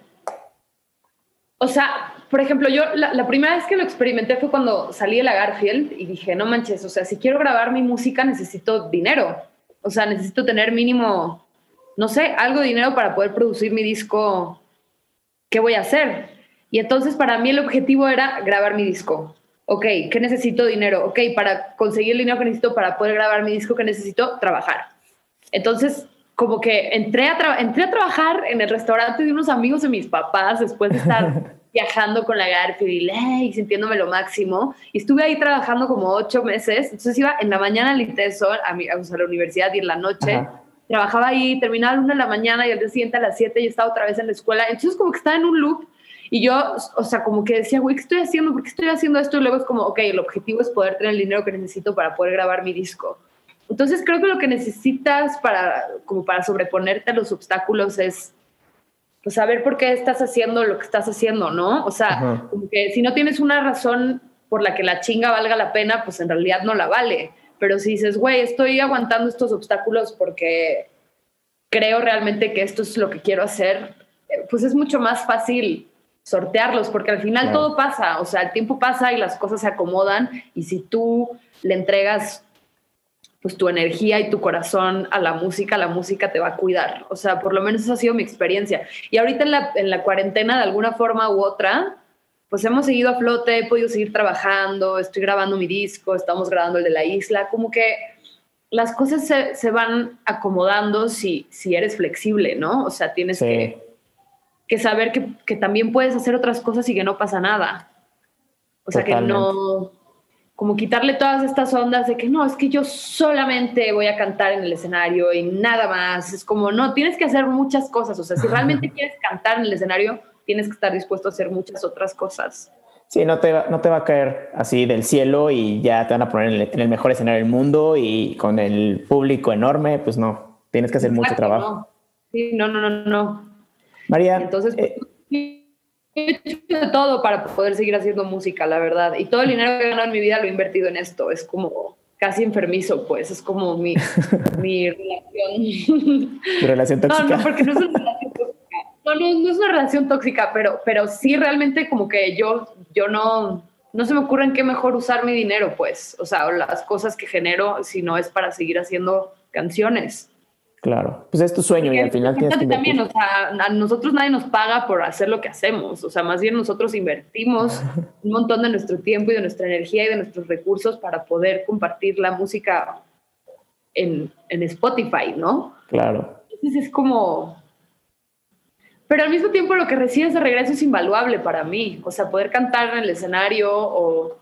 [SPEAKER 2] o sea, por ejemplo, yo la, primera vez que lo experimenté fue cuando salí de la Garfield y dije, no manches, o sea, si quiero grabar mi música necesito dinero. O sea, necesito tener mínimo, no sé, algo de dinero para poder producir mi disco. ¿Qué voy a hacer? Y entonces para mí el objetivo era grabar mi disco ok, ¿qué necesito dinero? Ok, para conseguir el dinero que necesito para poder grabar mi disco, que necesito? Trabajar. Entonces, como que entré a, entré a trabajar en el restaurante de unos amigos de mis papás después de estar viajando con la Garfield y sintiéndome lo máximo. Y estuve ahí trabajando como ocho meses. Entonces iba en la mañana al Intesol, a, mi, a la universidad y en la noche. Trabajaba ahí, terminaba a la una de la mañana y al día siguiente a las siete y estaba otra vez en la escuela. Entonces como que estaba en un loop y yo, o sea, como que decía, güey, ¿qué estoy haciendo? ¿Por qué estoy haciendo esto? Y luego es como, ok, el objetivo es poder tener el dinero que necesito para poder grabar mi disco. Entonces creo que lo que necesitas para, como para sobreponerte a los obstáculos es pues, saber por qué estás haciendo lo que estás haciendo, ¿no? O sea, como que si no tienes una razón por la que la chinga valga la pena, pues en realidad no la vale. Pero si dices, güey, estoy aguantando estos obstáculos porque creo realmente que esto es lo que quiero hacer, eh, pues es mucho más fácil sortearlos, porque al final todo pasa, o sea, el tiempo pasa y las cosas se acomodan y si tú le entregas pues tu energía y tu corazón a la música, la música te va a cuidar. O sea, por lo menos esa ha sido mi experiencia. Y ahorita en la, en la cuarentena, de alguna forma u otra, pues hemos seguido a flote, he podido seguir trabajando, estoy grabando mi disco, estamos grabando el de la isla, como que las cosas se, se van acomodando si, si eres flexible, ¿no? O sea, tienes que que saber que, que, también puedes hacer otras cosas y que no pasa nada. O sea, que no, como quitarle todas estas ondas de que no, es que yo solamente voy a cantar en el escenario y nada más. Es como, no, tienes que hacer muchas cosas. O sea, si realmente quieres cantar en el escenario, tienes que estar dispuesto a hacer muchas otras cosas.
[SPEAKER 1] Sí, no te, no te va a caer así del cielo y ya te van a poner en el, en el mejor escenario del mundo y con el público enorme, pues no, tienes que hacer mucho trabajo.
[SPEAKER 2] Sí, no, no, no, no.
[SPEAKER 1] María.
[SPEAKER 2] Entonces, pues, eh, he hecho de todo para poder seguir haciendo música, la verdad. Y todo el dinero que he ganado en mi vida lo he invertido en esto. Es como casi enfermizo, pues. Es como mi, mi relación.
[SPEAKER 1] relación tóxica?
[SPEAKER 2] No, no, porque no es una relación tóxica. No, no, no es una relación tóxica, pero, pero sí realmente como que yo, yo no, no se me ocurre en qué mejor usar mi dinero, pues. O sea, las cosas que genero, si no es para seguir haciendo canciones.
[SPEAKER 1] Claro, pues es tu sueño y al final tienes que
[SPEAKER 2] también, o sea, a nosotros nadie nos paga por hacer lo que hacemos, o sea, más bien nosotros invertimos un montón de nuestro tiempo y de nuestra energía y de nuestros recursos para poder compartir la música en, en Spotify, ¿no?
[SPEAKER 1] Claro.
[SPEAKER 2] Entonces es como... Pero al mismo tiempo lo que recibes de regreso es invaluable para mí, o sea, poder cantar en el escenario o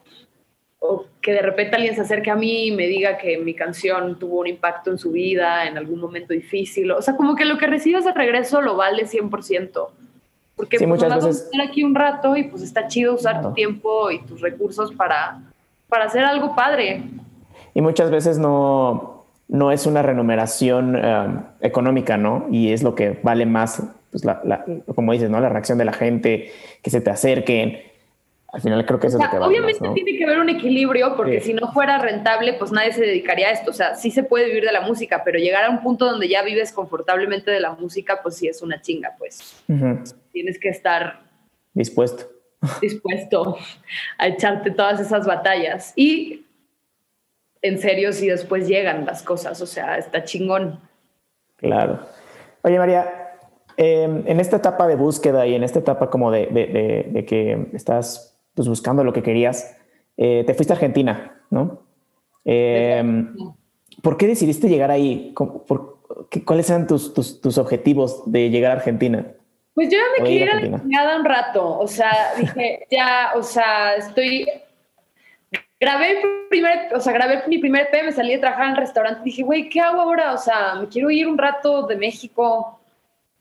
[SPEAKER 2] o que de repente alguien se acerque a mí y me diga que mi canción tuvo un impacto en su vida en algún momento difícil. O sea, como que lo que recibes de regreso lo vale 100%. Porque sí, pues, muchas vas a estar aquí un rato y pues está chido usar tu tiempo y tus recursos para, para hacer algo padre.
[SPEAKER 1] Y muchas veces no, no es una remuneración um, económica, ¿no? Y es lo que vale más, pues la, como dices, ¿no? La reacción de la gente, que se te acerquen al final creo que eso es lo que va
[SPEAKER 2] Obviamente tiene que haber un equilibrio porque si no fuera rentable, pues nadie se dedicaría a esto. O sea, sí se puede vivir de la música, pero llegar a un punto donde ya vives confortablemente de la música, pues sí es una chinga, pues. Tienes que estar
[SPEAKER 1] dispuesto.
[SPEAKER 2] Dispuesto a echarte todas esas batallas. Y en serio, si después llegan las cosas, o sea, está chingón.
[SPEAKER 1] Claro. Oye, María, em, en esta etapa de búsqueda y en esta etapa como de, de que estás pues buscando lo que querías, eh, te fuiste a Argentina, ¿no? Em, ¿Por qué decidiste llegar ahí? ¿Cuáles eran tus, tus, objetivos de llegar a Argentina?
[SPEAKER 2] Pues yo ya me quería ir a un rato, o sea, dije, ya, o sea, estoy... Grabé, primer, o sea, grabé mi primer EP, me salí de trabajar en el restaurante, dije, güey, ¿qué hago ahora? O sea, me quiero ir un rato de México,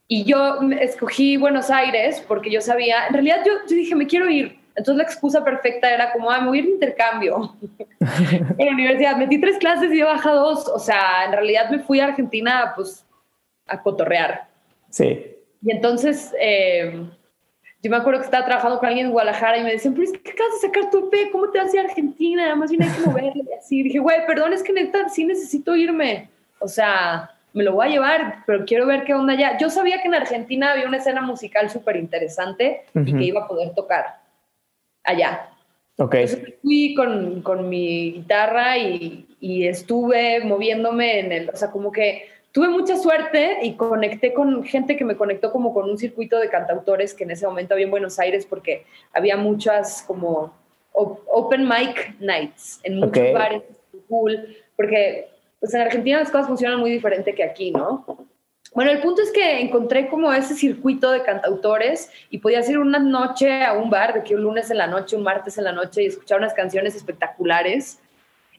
[SPEAKER 2] y yo escogí Buenos Aires porque yo sabía, en realidad yo, yo, dije, me quiero ir. Entonces la excusa perfecta era como, ah, me voy a ir de intercambio en la universidad. Metí tres clases y he bajado dos. O sea, en realidad me fui a Argentina pues a cotorrear.
[SPEAKER 1] Sí.
[SPEAKER 2] Y entonces eh, yo me acuerdo que estaba trabajando con alguien en Guadalajara y me decían, pero es que acabas de sacar tu EP, ¿cómo te vas a ir a Argentina? Más bien hay que moverle y así. Y dije, güey, perdón, es que neta, sí necesito irme. O sea, me lo voy a llevar, pero quiero ver qué onda allá. Yo sabía que en Argentina había una escena musical súper interesante y que iba a poder tocar allá.
[SPEAKER 1] Ok.
[SPEAKER 2] Entonces fui con, con mi guitarra y, y, estuve moviéndome en el, o sea, como que tuve mucha suerte y conecté con gente que me conectó como con un circuito de cantautores que en ese momento había en Buenos Aires porque había muchas como open mic nights en muchos bares, cool, porque pues en Argentina las cosas funcionan muy diferente que aquí, ¿no? Bueno, el punto es que encontré como ese circuito de cantautores y podía ir una noche a un bar, de que un lunes en la noche, un martes en la noche y escuchar unas canciones espectaculares.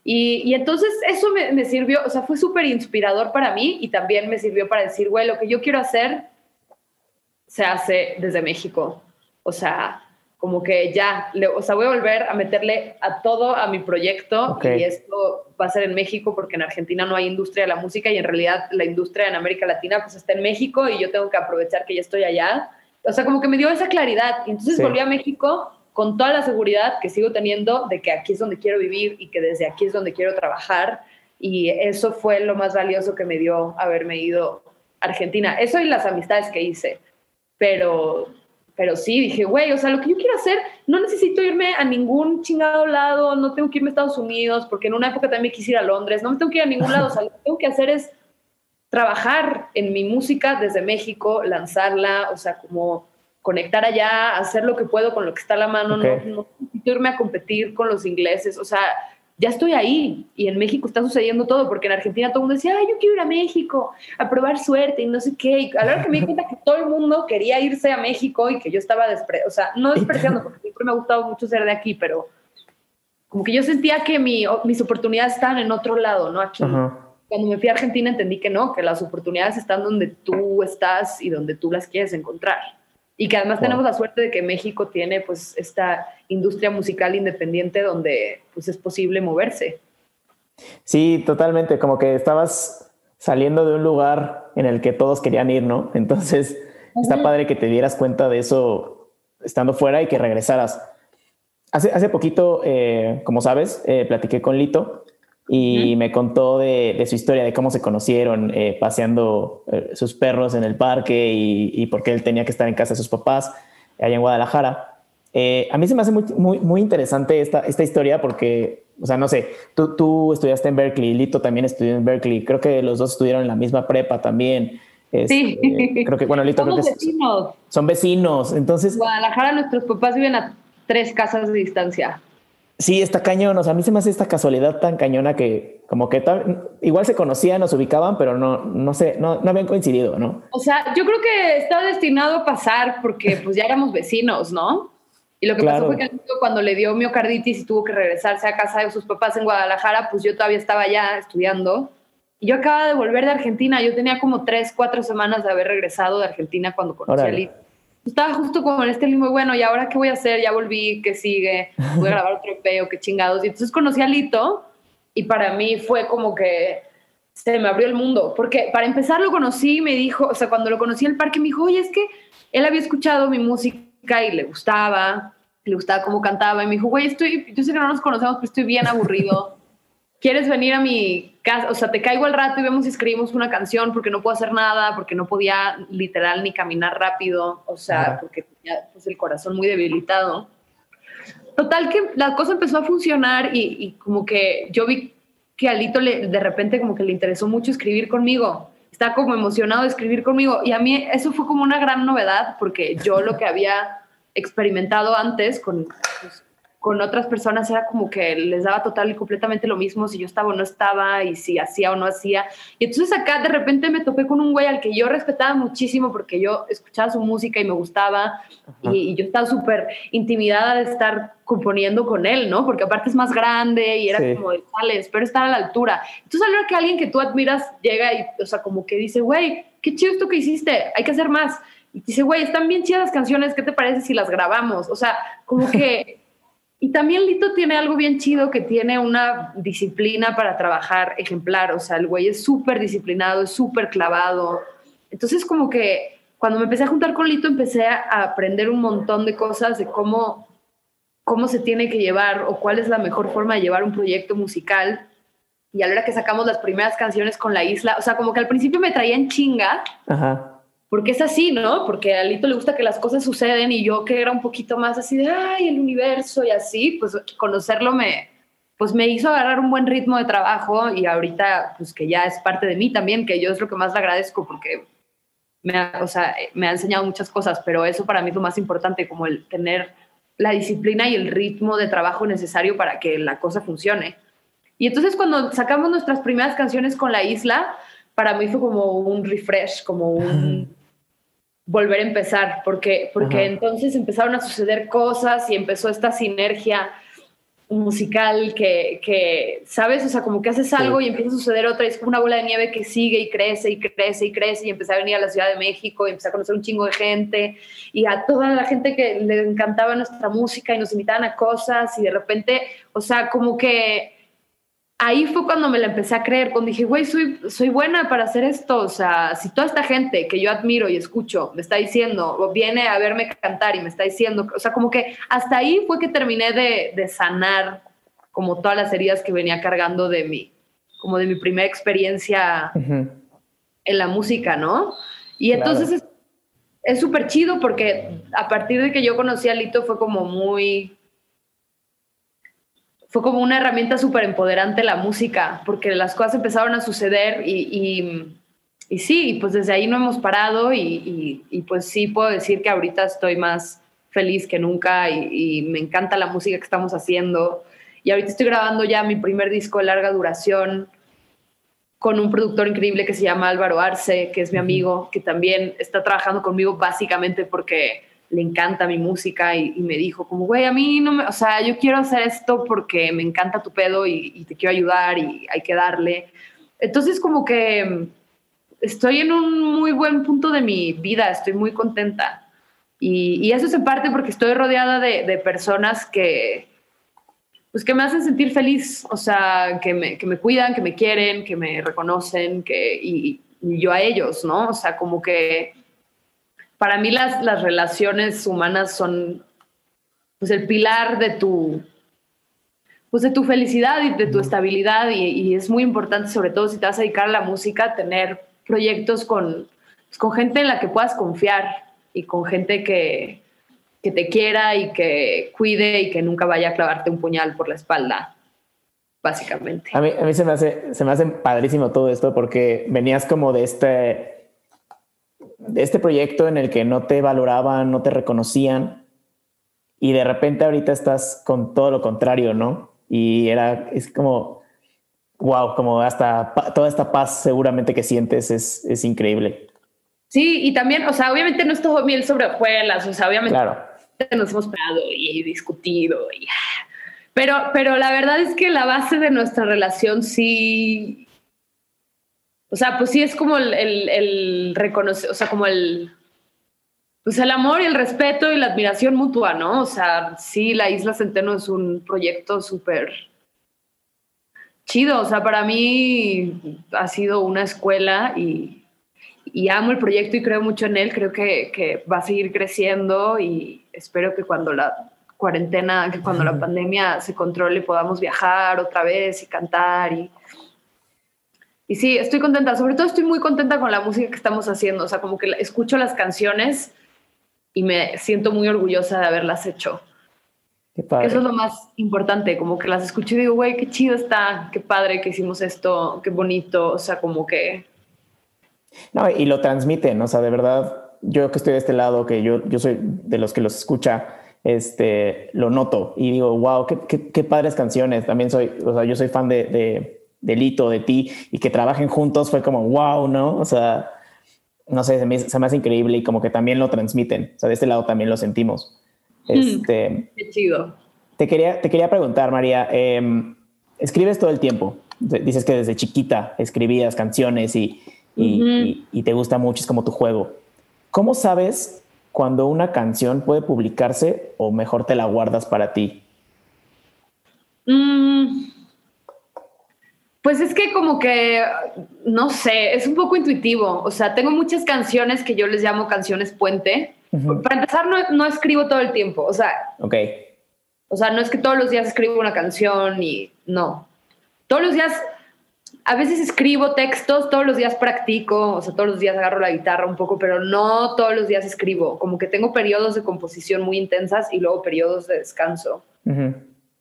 [SPEAKER 2] Y, y entonces eso me, me, sirvió, o sea, fue súper inspirador para mí y también me sirvió para decir, güey, lo que yo quiero hacer se hace desde México. O sea, como que ya, o sea, voy a volver a meterle a todo a mi proyecto y esto va a ser en México porque en Argentina no hay industria de la música y en realidad la industria en América Latina pues está en México y yo tengo que aprovechar que ya estoy allá. O sea, como que me dio esa claridad. Y entonces volví a México con toda la seguridad que sigo teniendo de que aquí es donde quiero vivir y que desde aquí es donde quiero trabajar. Y eso fue lo más valioso que me dio haberme ido a Argentina. Eso y las amistades que hice, pero pero sí, dije, güey, o sea, lo que yo quiero hacer, no necesito irme a ningún chingado lado, no tengo que irme a Estados Unidos, porque en una época también quise ir a Londres, no me tengo que ir a ningún lado, o sea, lo que tengo que hacer es trabajar en mi música desde México, lanzarla, o sea, como conectar allá, hacer lo que puedo con lo que está a la mano, no, no necesito irme a competir con los ingleses, o sea, ya estoy ahí y en México está sucediendo todo, porque en Argentina todo el mundo decía, ay, yo quiero ir a México a probar suerte y no sé qué. Y a la hora que me di cuenta que todo el mundo quería irse a México y que yo estaba despreciando, o sea, no despreciando, porque siempre me ha gustado mucho ser de aquí, pero como que yo sentía que mi, mis oportunidades estaban en otro lado, no aquí. Cuando me fui a Argentina entendí que no, que las oportunidades están donde tú estás y donde tú las quieres encontrar. Y que además tenemos la suerte de que México tiene pues esta industria musical independiente donde pues es posible moverse.
[SPEAKER 1] Sí, totalmente, como que estabas saliendo de un lugar en el que todos querían ir, ¿no? Entonces, está padre que te dieras cuenta de eso estando fuera y que regresaras. Hace, hace poquito, eh, como sabes, eh, platiqué con Lito y me contó de, su historia, de cómo se conocieron eh, paseando eh, sus perros en el parque y, y por qué él tenía que estar en casa de sus papás allá en Guadalajara. Eh, a mí se me hace muy, muy, muy, interesante esta, esta historia porque, o sea, no sé, tú, tú estudiaste en Berkeley, Lito también estudió en Berkeley, creo que los dos estudiaron en la misma prepa también.
[SPEAKER 2] sí.
[SPEAKER 1] Este, creo que, bueno, Lito creo que
[SPEAKER 2] vecinos.
[SPEAKER 1] son vecinos. Entonces,
[SPEAKER 2] Guadalajara, nuestros papás viven a tres casas de distancia.
[SPEAKER 1] Sí, está cañón. O sea, a mí se me hace esta casualidad tan cañona que como que igual se conocían, nos ubicaban, pero no, no sé, no, no habían coincidido, ¿no?
[SPEAKER 2] O sea, yo creo que está destinado a pasar porque pues ya éramos vecinos, ¿no? Y lo que pasó fue que cuando le dio miocarditis y tuvo que regresarse a casa de sus papás en Guadalajara, pues yo todavía estaba allá estudiando. Y yo acababa de volver de Argentina. Yo tenía como tres, cuatro semanas de haber regresado de Argentina cuando conocí a Lito estaba justo como en este limbo, bueno, ¿y ahora qué voy a hacer? Ya volví, ¿qué sigue? Voy a grabar otro EP qué chingados. Y entonces conocí a Lito y para mí fue como que se me abrió el mundo, porque para empezar lo conocí y me dijo, o sea, cuando lo conocí en el parque me dijo, oye, es que él había escuchado mi música y le gustaba, le gustaba cómo cantaba y me dijo, güey, estoy, yo sé que no nos conocemos, pero estoy bien aburrido. ¿Quieres venir a mi casa? O sea, te caigo al rato y vemos si escribimos una canción porque no puedo hacer nada, porque no podía literal ni caminar rápido, o sea, porque tenía pues, el corazón muy debilitado. Total que la cosa empezó a funcionar y, como que yo vi que a Lito le, de repente como que le interesó mucho escribir conmigo. Está como emocionado de escribir conmigo y a mí eso fue como una gran novedad porque yo lo que había experimentado antes con, pues, con otras personas era como que les daba total y completamente lo mismo si yo estaba o no estaba y si hacía o no hacía. Y entonces acá de repente me topé con un güey al que yo respetaba muchísimo porque yo escuchaba su música y me gustaba y, yo estaba súper intimidada de estar componiendo con él, ¿no? Porque aparte es más grande y era como de, sale, espero estar a la altura. Entonces al ver que alguien que tú admiras llega y, o sea, como que dice, güey, qué chido esto que hiciste, hay que hacer más. Y dice, güey, están bien chidas las canciones, ¿qué te parece si las grabamos? O sea, como que Y también Lito tiene algo bien chido que tiene una disciplina para trabajar ejemplar. O sea, el güey es súper disciplinado, es súper clavado. Entonces, como que cuando me empecé a juntar con Lito, empecé a aprender un montón de cosas de cómo, cómo se tiene que llevar o cuál es la mejor forma de llevar un proyecto musical. Y a la hora que sacamos las primeras canciones con la isla, o sea, como que al principio me traían chinga. Ajá porque es así, ¿no? Porque a Lito le gusta que las cosas suceden y yo que era un poquito más así de, ay, el universo y así, pues conocerlo me, pues me hizo agarrar un buen ritmo de trabajo y ahorita, pues que ya es parte de mí también, que yo es lo que más le agradezco porque me ha, o sea, me ha enseñado muchas cosas, pero eso para mí es lo más importante, como el tener la disciplina y el ritmo de trabajo necesario para que la cosa funcione. Y entonces cuando sacamos nuestras primeras canciones con la isla, para mí fue como un refresh, como un volver a empezar, porque, porque entonces empezaron a suceder cosas y empezó esta sinergia musical que, que, ¿sabes? O sea, como que haces algo y empieza a suceder otra, y es como una bola de nieve que sigue y crece y crece y crece, y empecé a venir a la Ciudad de México y empecé a conocer un chingo de gente, y a toda la gente que le encantaba nuestra música y nos invitaban a cosas, y de repente, o sea, como que ahí fue cuando me la empecé a creer, cuando dije, güey, soy, soy buena para hacer esto. O sea, si toda esta gente que yo admiro y escucho me está diciendo, o viene a verme cantar y me está diciendo, o sea, como que hasta ahí fue que terminé de, de sanar como todas las heridas que venía cargando de mi, como de mi primera experiencia en la música, ¿no? Y entonces es súper chido porque a partir de que yo conocí a Lito fue como muy fue como una herramienta súper empoderante la música, porque las cosas empezaron a suceder y, y, sí, pues desde ahí no hemos parado y, y, pues sí puedo decir que ahorita estoy más feliz que nunca y, me encanta la música que estamos haciendo. Y ahorita estoy grabando ya mi primer disco de larga duración con un productor increíble que se llama Álvaro Arce, que es mi amigo, que también está trabajando conmigo básicamente porque le encanta mi música y, me dijo como, güey, a mí no me, o sea, yo quiero hacer esto porque me encanta tu pedo y, te quiero ayudar y hay que darle. Entonces como que estoy en un muy buen punto de mi vida, estoy muy contenta. Y, eso es en parte porque estoy rodeada de, personas que, pues que me hacen sentir feliz, o sea, que me, que me cuidan, que me quieren, que me reconocen, que, y yo a ellos, ¿no? O sea, como que para mí las, las relaciones humanas son pues el pilar de tu pues de tu felicidad y de tu estabilidad y, es muy importante sobre todo si te vas a dedicar a la música tener proyectos con, pues, con gente en la que puedas confiar y con gente que, que te quiera y que cuide y que nunca vaya a clavarte un puñal por la espalda básicamente.
[SPEAKER 1] A mí, a mí se, me hace, se me hace padrísimo todo esto porque venías como de este de este proyecto en el que no te valoraban, no te reconocían y de repente ahorita estás con todo lo contrario, ¿no? Y era, es como, wow, como hasta toda esta paz seguramente que sientes es, es increíble.
[SPEAKER 2] Sí, y también, o sea, obviamente no es todo miel sobre hojuelas, o sea, obviamente nos hemos pegado y discutido, y, pero, pero la verdad es que la base de nuestra relación sí o sea, pues sí es como el, el, reconocer, o sea, como el, pues el amor y el respeto y la admiración mutua, ¿no? O sea, sí, la Isla Centeno es un proyecto súper chido, o sea, para mí ha sido una escuela y, y, amo el proyecto y creo mucho en él, creo que, que, va a seguir creciendo y espero que cuando la cuarentena, que cuando la pandemia se controle podamos viajar otra vez y cantar y y sí, estoy contenta. Sobre todo estoy muy contenta con la música que estamos haciendo. O sea, como que escucho las canciones y me siento muy orgullosa de haberlas hecho. Qué padre. Eso es lo más importante, como que las escucho y digo, güey, qué chido está, qué padre que hicimos esto, qué bonito, o sea, como que...
[SPEAKER 1] No, y lo transmiten, o sea, de verdad, yo que estoy de este lado, que yo, yo soy de los que los escucha, este, lo noto y digo, wow, qué, qué, qué padres canciones. También soy, o sea, yo soy fan de de ti y que trabajen juntos fue como wow, ¿no? O sea, no sé, se me, hace increíble y como que también lo transmiten. O sea, de este lado también lo sentimos.
[SPEAKER 2] Hmm, este, Qué chido.
[SPEAKER 1] Te quería, te quería preguntar, María, em, escribes todo el tiempo. Dices que desde chiquita escribías canciones y, y, te gusta mucho, es como tu juego. ¿Cómo sabes cuando una canción puede publicarse o mejor te la guardas para ti?
[SPEAKER 2] Mm, pues es que como que, no sé, es un poco intuitivo. O sea, tengo muchas canciones que yo les llamo canciones puente. Para empezar, no, no, escribo todo el tiempo. O sea,
[SPEAKER 1] okay.
[SPEAKER 2] o sea, no es que todos los días escribo una canción y no. Todos los días, a veces escribo textos, todos los días practico, o sea, todos los días agarro la guitarra un poco, pero no todos los días escribo. Como que tengo periodos de composición muy intensas y luego periodos de descanso.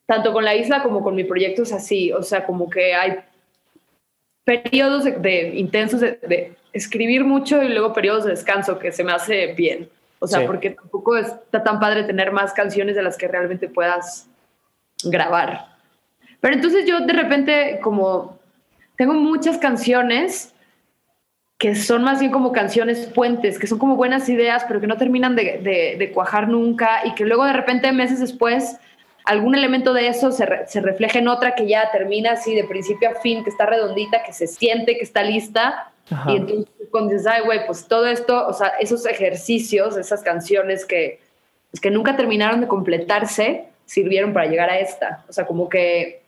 [SPEAKER 2] Tanto con la isla como con mi proyecto es así. O sea, como que hay periodos de, intensos de, escribir mucho y luego periodos de descanso, que se me hace bien. O sea, porque tampoco está tan padre tener más canciones de las que realmente puedas grabar. Pero entonces yo de repente como tengo muchas canciones que son más bien como canciones puentes, que son como buenas ideas, pero que no terminan de, de, cuajar nunca y que luego de repente meses después algún elemento de eso se, se, refleja en otra que ya termina así de principio a fin, que está redondita, que se siente, que está lista. Y entonces cuando dices, ay, güey, pues todo esto, o sea, esos ejercicios, esas canciones que, pues, que nunca terminaron de completarse, sirvieron para llegar a esta. O sea, como que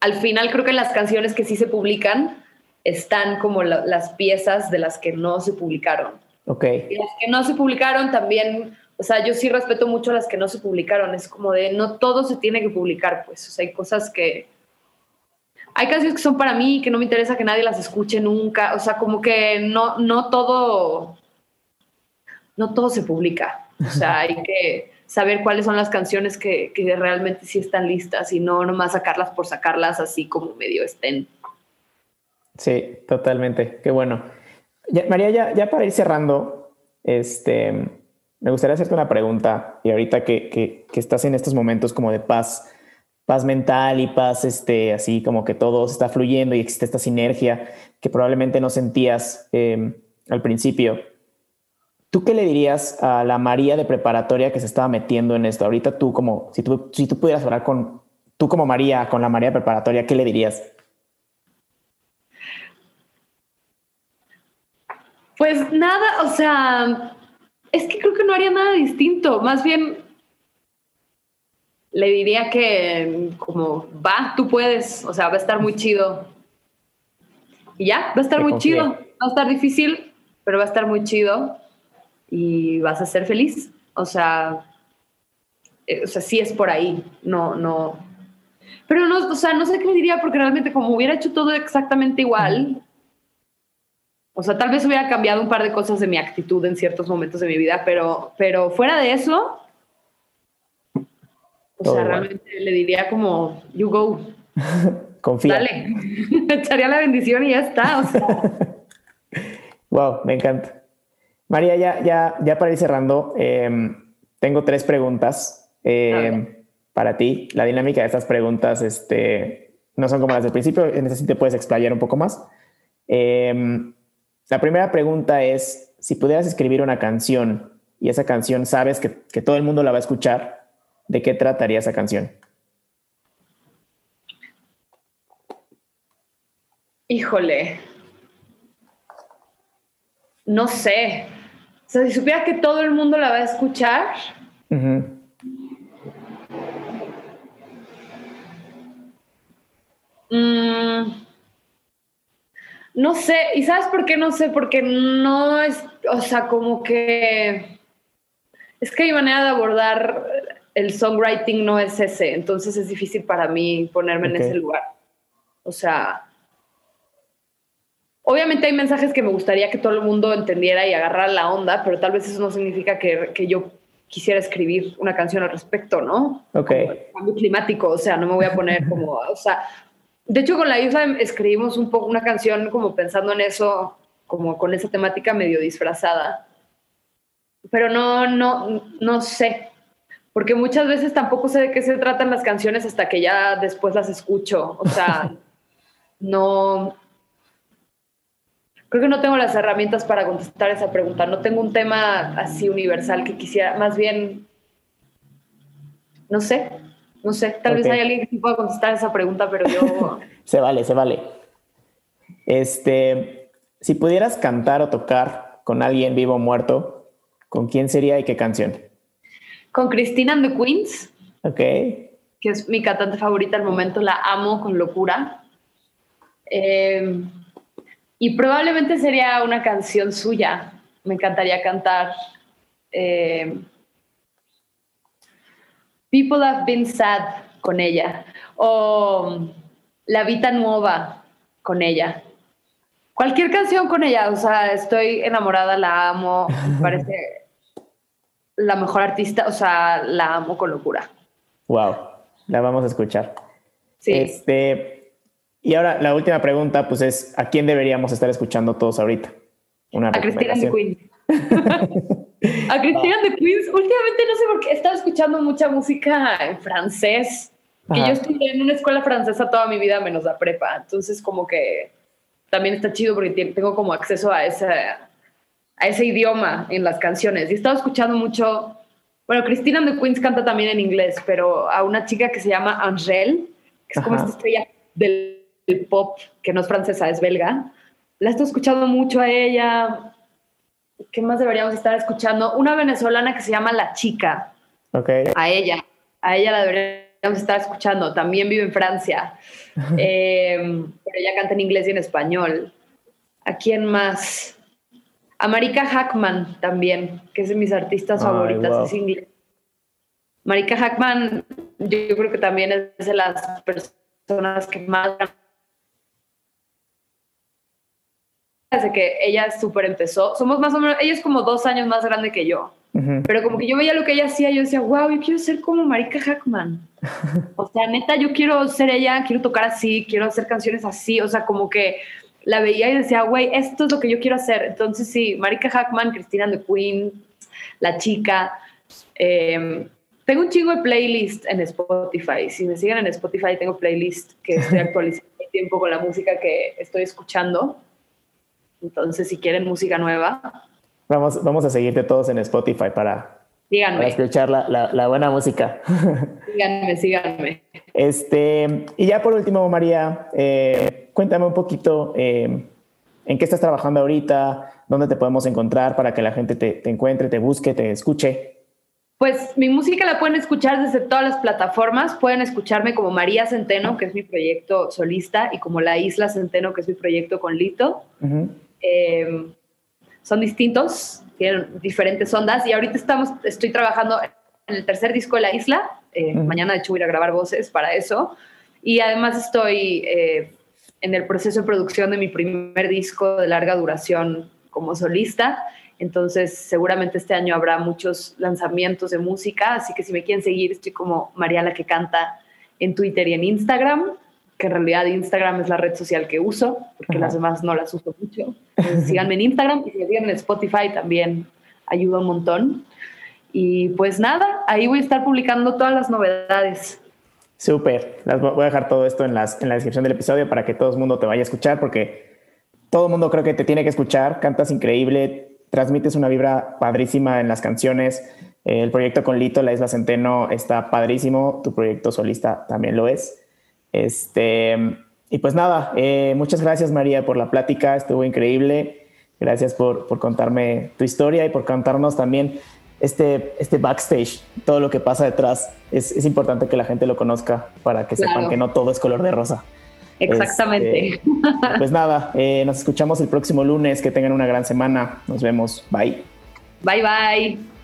[SPEAKER 2] al final creo que las canciones que sí se publican están como las piezas de las que no se publicaron.
[SPEAKER 1] Ok.
[SPEAKER 2] Y las que no se publicaron también, o sea, yo sí respeto mucho las que no se publicaron. Es como de no todo se tiene que publicar, pues. O sea, hay cosas que. Hay canciones que son para mí que no me interesa que nadie las escuche nunca. O sea, como que no, no todo. No todo se publica. O sea, hay que saber cuáles son las canciones que, que realmente sí están listas y no nomás sacarlas por sacarlas así como medio estén.
[SPEAKER 1] Sí, totalmente. Qué bueno. María, ya, ya para ir cerrando, este, me gustaría hacerte una pregunta y ahorita que, que, que, estás en estos momentos como de paz, paz mental y paz, este, así como que todo está fluyendo y existe esta sinergia que probablemente no sentías em, al principio. ¿Tú qué le dirías a la María de preparatoria que se estaba metiendo en esto? Ahorita tú como, si tú, si tú pudieras hablar con, tú como María, con la María de preparatoria, ¿qué le dirías?
[SPEAKER 2] Pues nada, o sea, es que creo que no haría nada distinto. Más bien le diría que como va, tú puedes, o sea, va a estar muy chido. Y ya, va a estar muy chido. Va a estar difícil, pero va a estar muy chido y vas a ser feliz. O sea, eh, o sea, sí es por ahí. No, no. Pero no, o sea, no sé qué le diría porque realmente como hubiera hecho todo exactamente igual, o sea, tal vez hubiera cambiado un par de cosas de mi actitud en ciertos momentos de mi vida, pero, pero fuera de eso, o sea, realmente le diría como, you go.
[SPEAKER 1] Confía.
[SPEAKER 2] Dale, echaría la bendición y ya está.
[SPEAKER 1] wow, me encanta. María, ya, ya, ya para ir cerrando, em, tengo tres preguntas em, para ti. La dinámica de estas preguntas este, no son como las del principio, en ese sí te puedes explayar un poco más. Eh, la primera pregunta es, si pudieras escribir una canción y esa canción sabes que, todo el mundo la va a escuchar, ¿de qué trataría esa canción?
[SPEAKER 2] Híjole. No sé. O sea, si supiera que todo el mundo la va a escuchar. No sé, ¿y sabes por qué no sé? Porque no es, o sea, como que es que mi manera de abordar el songwriting no es ese, entonces es difícil para mí ponerme en ese lugar. O sea, obviamente hay mensajes que me gustaría que todo el mundo entendiera y agarrara la onda, pero tal vez eso no significa que, que yo quisiera escribir una canción al respecto, ¿no?
[SPEAKER 1] Ok.
[SPEAKER 2] cambio climático, o sea, no me voy a poner como, o sea, de hecho, con la isla escribimos un poco una canción como pensando en eso, como con esa temática medio disfrazada. Pero no, no, no sé. Porque muchas veces tampoco sé de qué se tratan las canciones hasta que ya después las escucho. O sea, no. Creo que no tengo las herramientas para contestar esa pregunta. No tengo un tema así universal que quisiera. Más bien. No sé. No sé, tal vez hay alguien que pueda contestar esa pregunta, pero yo...
[SPEAKER 1] se vale, se vale. Este, si pudieras cantar o tocar con alguien vivo o muerto, ¿con quién sería y qué canción?
[SPEAKER 2] Con Christina and the Queens.
[SPEAKER 1] Ok.
[SPEAKER 2] Que es mi cantante favorita al momento, la amo con locura. Eh, y probablemente sería una canción suya. Me encantaría cantar. Eh, People Have Been Sad con ella o La Vita Nueva con ella. Cualquier canción con ella, o sea, estoy enamorada, la amo, me parece la mejor artista, o sea, la amo con locura.
[SPEAKER 1] Wow, la vamos a escuchar.
[SPEAKER 2] Sí.
[SPEAKER 1] Este, y ahora la última pregunta, pues es, ¿a quién deberíamos estar escuchando todos ahorita?
[SPEAKER 2] Una a Cristina Queen. A Cristina de Queens, últimamente no sé por qué, he estado escuchando mucha música en francés. Que yo estudié en una escuela francesa toda mi vida menos la prepa. Entonces, como que también está chido porque tengo como acceso a ese, a ese idioma en las canciones. Y he estado escuchando mucho, bueno, Christina de Queens canta también en inglés, pero a una chica que se llama Angèle, que es como esta estrella del pop, que no es francesa, es belga. La he estado escuchando mucho a ella. ¿Qué más deberíamos estar escuchando? Una venezolana que se llama La Chica.
[SPEAKER 1] Ok.
[SPEAKER 2] A ella. A ella la deberíamos estar escuchando. También vive en Francia. Em, pero ella canta en inglés y en español. ¿A quién más? A Marika Hackman también, que es de mis artistas favoritas. Marika Hackman, yo creo que también es de las personas que más desde que ella súper empezó, somos más o menos, ella es como dos años más grande que yo, pero como que yo veía lo que ella hacía, yo decía, wow, yo quiero ser como Marika Hackman. o sea, neta, yo quiero ser ella, quiero tocar así, quiero hacer canciones así, o sea, como que la veía y decía, güey, esto es lo que yo quiero hacer. Entonces, sí, Marika Hackman, Cristina de Queen, La Chica. Em, tengo un chingo de playlist en Spotify. Si me siguen en Spotify, tengo playlist que estoy actualizando el tiempo con la música que estoy escuchando. Entonces, si quieren música nueva.
[SPEAKER 1] Vamos, vamos a seguirte todos en Spotify para, escuchar la, buena música.
[SPEAKER 2] Síganme, síganme.
[SPEAKER 1] Este, y ya por último, María, eh, cuéntame un poquito eh, en qué estás trabajando ahorita, dónde te podemos encontrar para que la gente te, te encuentre, te busque, te escuche.
[SPEAKER 2] Pues mi música la pueden escuchar desde todas las plataformas. Pueden escucharme como María Centeno, que es mi proyecto solista, y como La Isla Centeno, que es mi proyecto con Lito. Em, son distintos, tienen diferentes ondas y ahorita estamos, estoy trabajando en el tercer disco de La Isla. Eh, mañana, de hecho, voy a grabar voces para eso. Y además estoy eh, en el proceso de producción de mi primer disco de larga duración como solista. Entonces, seguramente este año habrá muchos lanzamientos de música, así que si me quieren seguir, estoy como Mariala que canta en Twitter y en Instagram que en realidad Instagram es la red social que uso, porque las demás no las uso mucho. Síganme en Instagram y si me siguen en Spotify también ayuda un montón. Y pues nada, ahí voy a estar publicando todas las novedades.
[SPEAKER 1] Súper, voy a dejar todo esto en, las, en la descripción del episodio para que todo el mundo te vaya a escuchar, porque todo el mundo creo que te tiene que escuchar, cantas increíble, transmites una vibra padrísima en las canciones. El proyecto con Lito, La Isla Centeno, está padrísimo, tu proyecto solista también lo es. Este, y pues nada, eh, muchas gracias María por la plática, estuvo increíble. Gracias por, por, contarme tu historia y por contarnos también este, este backstage, todo lo que pasa detrás. Es, es importante que la gente lo conozca para que sepan que no todo es color de rosa.
[SPEAKER 2] Exactamente.
[SPEAKER 1] Este, pues nada, eh, nos escuchamos el próximo lunes. Que tengan una gran semana. Nos vemos. Bye.
[SPEAKER 2] Bye, bye.